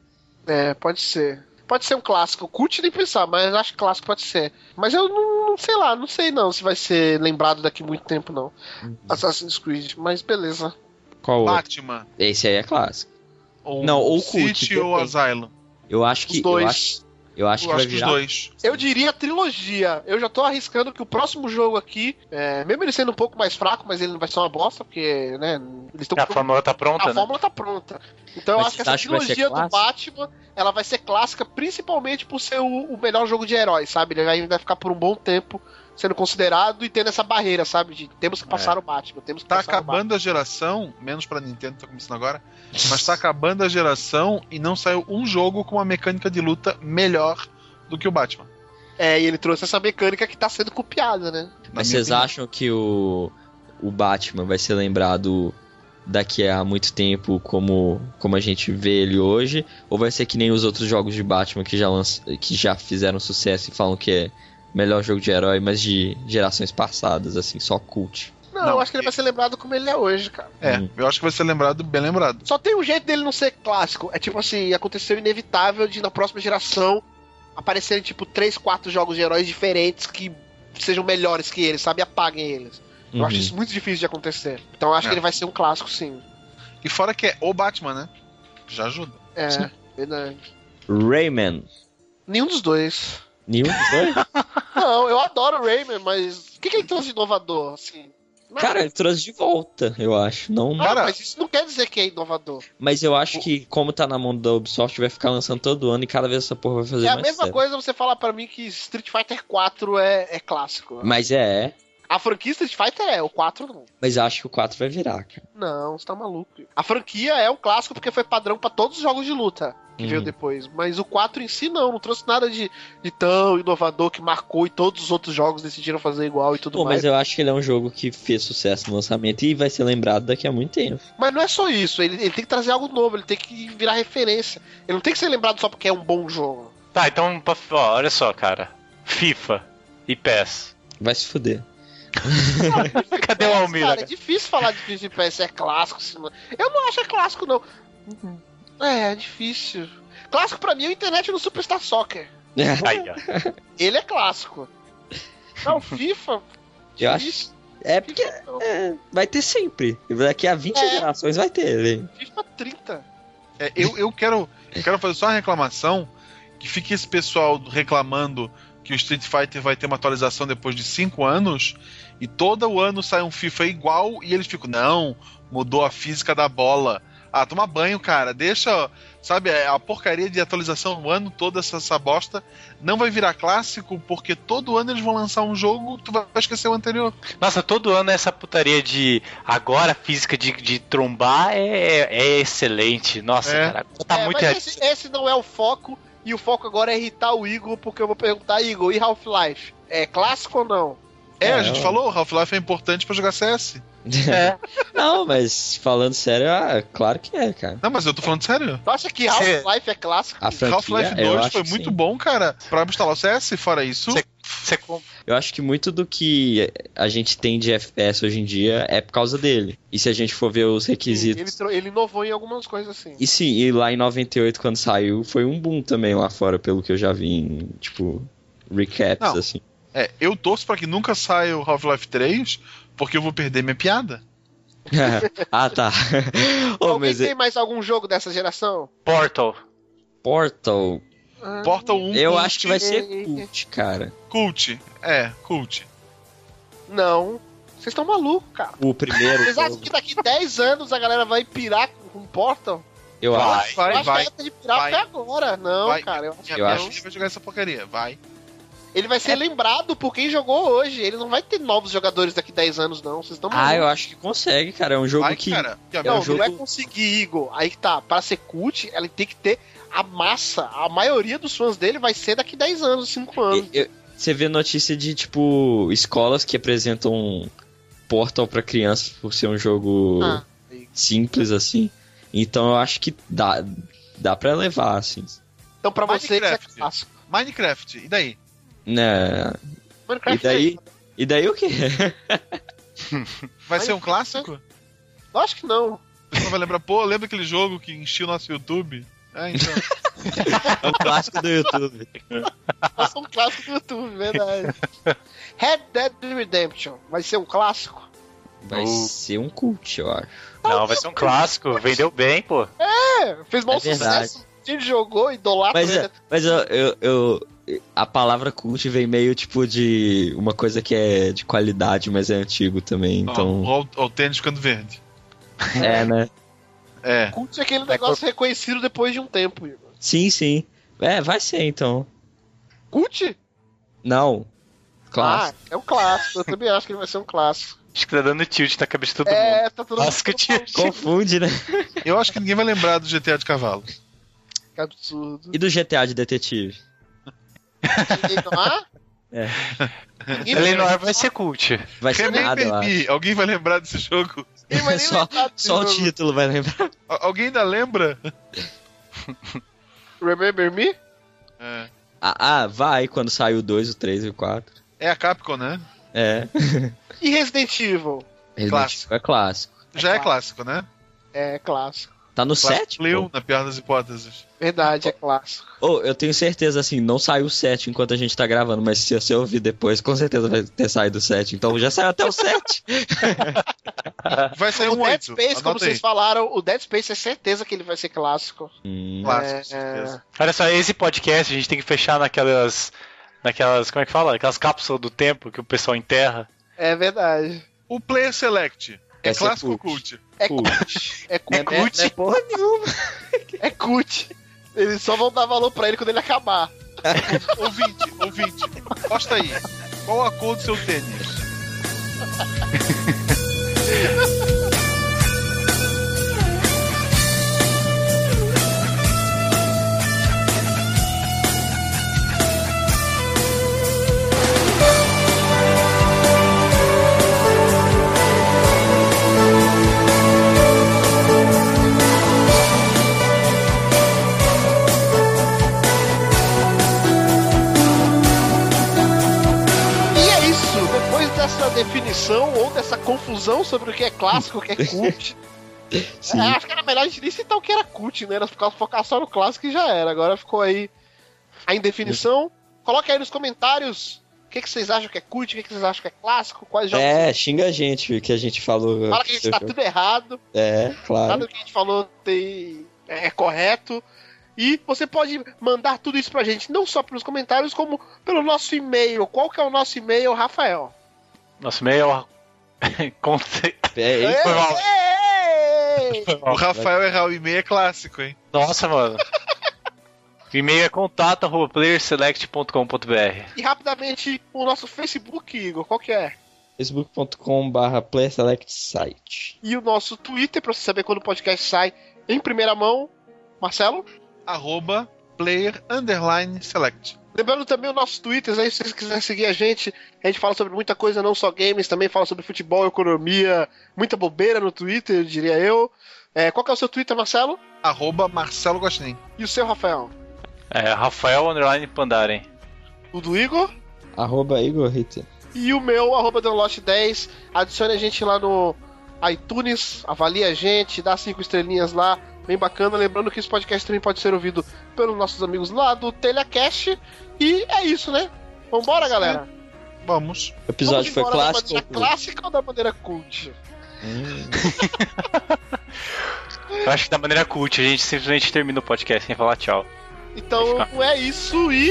É, pode ser. Pode ser um clássico. Cult nem pensar, mas acho que clássico pode ser. Mas eu não, não sei lá, não sei não se vai ser lembrado daqui muito tempo, não. Uhum. Assassin's Creed, mas beleza. Qual outro? Batman. Esse aí é clássico. Ou Não, ou Cult, City ou depende. Asylum. Eu acho que. Os dois. Eu acho, eu Eu que acho vai que os virar. dois. Eu diria trilogia. Eu já tô arriscando que o próximo jogo aqui, é, mesmo ele sendo um pouco mais fraco, mas ele não vai ser uma bosta, porque, né, eles estão A fórmula tá pronta, a né? fórmula tá pronta. Então eu Mas acho que essa acha que trilogia do? Batman, ela vai ser clássica principalmente por ser o, o melhor jogo de herói, sabe? Ele vai, vai ficar por um bom tempo sendo considerado e tendo essa barreira, sabe? De temos que passar o Batman, temos que Tá passar o Batman. acabando a geração, menos pra Nintendo, tá começando agora, mas tá acabando a geração e não saiu um jogo com uma mecânica de luta melhor do que o Batman. É, e ele trouxe essa mecânica que tá sendo copiada, né? na Mas vocês opinião. acham que o, o Batman vai ser lembrado daqui a muito tempo como, como a gente vê ele hoje? Ou vai ser que nem os outros jogos de Batman que já, lanç, que já fizeram sucesso e falam que é melhor jogo de herói, mas de gerações passadas, assim, só cult? Não, Não, eu acho que ele vai ser lembrado como ele é hoje, cara. É, Hum. eu acho que vai ser lembrado, bem lembrado. Só tem um jeito dele não ser clássico. É tipo assim, aconteceu inevitável de na próxima geração aparecerem tipo três, quatro jogos de heróis diferentes que sejam melhores que eles, sabe? E apaguem eles. Eu Uhum. acho isso muito difícil de acontecer. Então eu acho É. que ele vai ser um clássico, sim. E fora que é o Batman, né? Já ajuda. É, verdade. Rayman. Nenhum dos dois. Nenhum dos dois? Não, eu adoro o Rayman, mas o que, que ele trouxe de inovador, assim? Não, Cara, ele trouxe de volta, eu acho. Não, não, cara- mas isso não quer dizer que é inovador. Mas eu acho que, como tá na mão da Ubisoft, vai ficar lançando todo ano e cada vez essa porra vai fazer É a mais mesma sério. coisa você falar pra mim que Street Fighter 4 é, é clássico. Mas é, A franquia Street Fighter é, o 4 não. mas eu acho que o 4 vai virar, cara. Não, você tá maluco. A franquia é um clássico porque foi padrão pra todos os jogos de luta que Uhum. veio depois. Mas o 4 em si não, não trouxe nada de, de tão inovador que marcou e todos os outros jogos decidiram fazer igual e tudo Pô, mais. mas eu acho que ele é um jogo que fez sucesso no lançamento e vai ser lembrado daqui a muito tempo. Mas não é só isso, ele, ele tem que trazer algo novo, ele tem que virar referência. Ele não tem que ser lembrado só porque é um bom jogo. Tá, então, ó, olha só, cara. FIFA e PES. Vai se fuder. Cadê o Mas, Almira? Cara, é difícil falar de Street Fighter se é clássico. Se não... Eu não acho que é clássico, não. É, é difícil. Clássico pra mim é o internet no Superstar Soccer. Aí, ó. Ele é clássico. Não, FIFA. Eu acho. É porque é, vai ter sempre. Daqui a 20 É. gerações vai ter. ele. FIFA 30. É, eu, eu quero eu quero fazer só uma reclamação que fique esse pessoal reclamando que o Street Fighter vai ter uma atualização depois de 5 anos e todo o ano sai um FIFA igual e eles ficam, não, mudou a física da bola. Ah, toma banho, cara. Deixa, sabe, a porcaria de atualização o ano todo, essa, essa bosta, não vai virar clássico, porque todo ano eles vão lançar um jogo, tu vai esquecer o anterior. Nossa, todo ano essa putaria de agora a física de, de trombar é, é excelente. Nossa, É. cara. Tá É, muito mas esse, esse não é o foco. E o foco agora é irritar o Igor, porque eu vou perguntar, Igor, e Half-Life? É clássico ou não? É, É, a gente falou, Half-Life é importante pra jogar CS. É. Não, mas falando sério, ah, claro que é, cara. Não, mas eu tô falando sério. Tu acha que Half-Life é clássico? A franquia, Half-Life eu 2 acho foi que muito sim. bom, cara, pra instalar o CS. Fora isso, Você- Você com- Eu acho que muito do que a gente tem de FPS hoje em dia é por causa dele. E se a gente for ver os Ele, requisitos. tro- ele inovou em algumas coisas assim. E sim, e lá em 98, quando saiu, foi um boom também lá fora, pelo que eu já vi em, tipo, recaps, Não. assim. É, eu torço pra que nunca saia o Half-Life 3, porque eu vou perder minha piada. ah, tá. Ô, Alguém mas tem é- mais algum jogo dessa geração? Portal. Portal, Portal 1 eu cult, acho que vai ser cult, cara. Cult. É, cult. Não. Vocês estão malucos, cara. O primeiro Vocês acham que daqui 10 anos a galera vai pirar com Portal? eu Vai, acho. eu vai, acho vai. que a de pirar vai. foi agora. Não, Vai. cara. Eu que Eu acho- filha vai jogar essa porcaria. Vai. Ele vai ser lembrado por quem jogou hoje. Ele não vai ter novos jogadores daqui 10 anos, não. Vocês estão Ah, eu acho que consegue, cara. É um jogo Vai, que. cara. Que a Não, um não jogo- vai conseguir, Igor. Aí que tá. Para ser cult, ela tem que ter a massa. A maioria dos fãs dele vai ser daqui 10 anos, 5 anos. Eu- eu- Você vê notícia de, tipo, escolas que apresentam Portal pra crianças por ser um jogo Ah. simples, assim. Então eu acho que dá, dá pra levar, assim. Então pra você é clássico. Minecraft, e daí? Né? E Minecraft daí, e daí o quê? Vai ser um clássico? Eu acho que não. O pessoal vai lembrar, pô, lembra aquele jogo que enchia o nosso YouTube? É, então. É um clássico do YouTube. Ser um clássico do YouTube, verdade. Red Dead Redemption vai ser um clássico? Vai Uh. ser um cult, eu acho. Não, vai ser um clássico. Vendeu bem, pô. É, fez mau É sucesso. A gente jogou, idolatra. Mas, né? é, mas eu, eu, eu- A palavra cult vem meio tipo de uma coisa que é de qualidade, mas é antigo também. Então. Ó, ó, o tênis ficando verde. É, né? É. Cult é aquele negócio reconhecido depois de um tempo, Igor. Sim, sim. É, vai ser então. Cult? Não. Clássico. Ah, é um clássico. Eu também acho que ele vai ser um clássico. Acho que tá dando tilt na cabeça de todo mundo. É, tá todo Clássico mundo tilt. Confunde, né? Eu acho que ninguém vai lembrar do GTA de cavalo. Que absurdo. E do GTA de detetive? Não há? É. Vai Eleanor vai ser cult. Vai ser René nada. Permi, alguém vai lembrar desse jogo? vai nem Só, só o título vai lembrar. Al- alguém ainda lembra? Remember Me? É. Ah, ah, vai quando sai o 2, o 3 e o 4. É a Capcom, né? É. E Resident Evil? Resident. Evil é clássico. Já é clássico, né? É clássico. Tá no Clássico 7? Leu, na pior das hipóteses. Verdade, é clássico. Oh, eu tenho certeza, assim, não saiu o 7 enquanto a gente tá gravando, mas se você ouvir depois, com certeza vai ter saído o 7. Então já saiu até o 7. Vai sair o um Dead 8. Space, como vocês falaram, o Dead Space é certeza que ele vai ser clássico. Hum, Clássico, É, certeza. Olha só, esse podcast a gente tem que fechar naquelas. Naquelas. Como é que fala? Aquelas cápsulas do tempo que o pessoal enterra. É verdade. O Player Select. É Essa é clássico ou cult. cult? É Cult. cult. É é, cult. é, não é porra nenhuma. É cult. Eles só vão dar valor pra ele quando ele acabar. Ouvinte, ouvinte, posta aí. Qual a cor do seu tênis? definição ou dessa confusão sobre o que é clássico, o que é cult. É, acho que era melhor a gente nem citar o que era cult, né? Era focar só no clássico e já era. Agora ficou aí a indefinição. Coloque aí nos comentários o que, que vocês acham que é cult, o que, que vocês acham que é clássico, quais jogos. É, xinga a gente que a gente falou. Fala que a gente tá tudo errado. É, claro. Nada do que a gente falou tem... é correto. E você pode mandar tudo isso pra gente, não só pelos comentários, como pelo nosso e-mail. Qual que é o nosso e-mail, Rafael? Nosso e-mail é. Conte- É, é, Foi mal. O Rafael errar o e-mail é clássico, hein? Nossa, mano. O e-mail é contato.playerselect.com.br. E rapidamente o nosso Facebook, Igor, qual que é? facebook.com.br playerselectsite. E o nosso Twitter, pra você saber quando o podcast sai em primeira mão. Marcelo? Arroba player underline select. Lembrando também o nosso Twitter, aí se vocês quiserem seguir a gente, a gente fala sobre muita coisa, não só games, também fala sobre futebol, economia, muita bobeira no Twitter, eu diria eu. É, qual que é o seu Twitter, Marcelo? Arroba Marcelo Gostin. E o seu, Rafael? É, Rafael Underline Pandaren. O do Igor? Arroba Igor E o meu, arroba Dunlost10. Adicione a gente lá no iTunes, avalie a gente, dá cinco estrelinhas lá, bem bacana. Lembrando que esse podcast também pode ser ouvido pelos nossos amigos lá do Telecast. E é isso, né? Vambora, galera. Vamos. O episódio Vamos foi clássico. Da maneira ou clássica ou da maneira cult? Hum. Acho que da maneira cult, a gente simplesmente termina o podcast sem falar tchau. Então é isso e.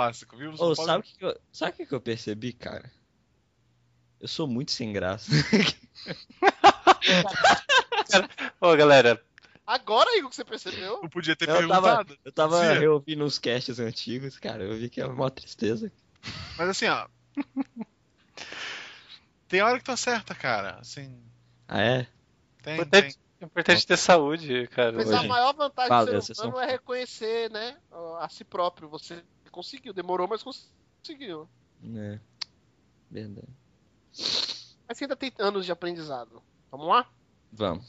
clássico, viu? Oh, pode... sabe o que, eu... Sabe que eu percebi, cara? Eu sou muito sem graça. Ô, galera. Agora, Igor, que você percebeu? Eu podia ter eu perguntado. Tava, eu tava Sim. reouvindo uns casts antigos, cara. Eu vi que é uma tristeza. Mas assim, ó. tem hora que tá tu acerta, cara. Assim. Ah, é? Tem, importante, tem. importante é ter saúde, cara. Mas hoje. a maior vantagem Valeu, do ser humano é reconhecer, né? A si próprio. Você conseguiu, demorou, mas conseguiu. É. Verdade. Mas você ainda tem anos de aprendizado. Vamos lá? Vamos.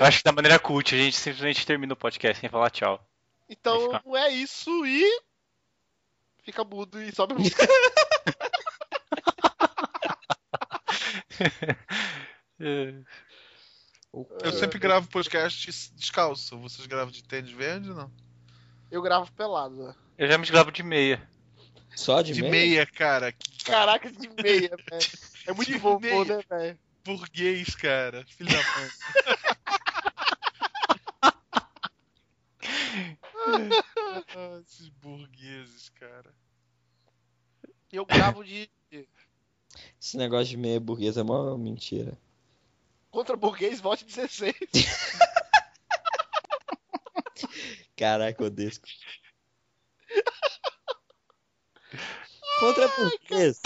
Eu acho que da maneira cult, a gente simplesmente termina o podcast sem falar tchau. Então Vai é isso e. Fica mudo e sobe a música. Eu sempre gravo podcast descalço. Vocês gravam de tênis verde ou não? Eu gravo pelado. Eu já me gravo de meia. Só de, De meia? meia, cara. Caraca, de meia, velho. É muito De vovô, meia. né, velho? burguês, cara. Filho da mãe. Ah, Esses burgueses, cara. Eu gravo de. Esse negócio de meia burguesa é uma mentira. Contra burguês, vote 16. Caraca, o disco. Contra burguês.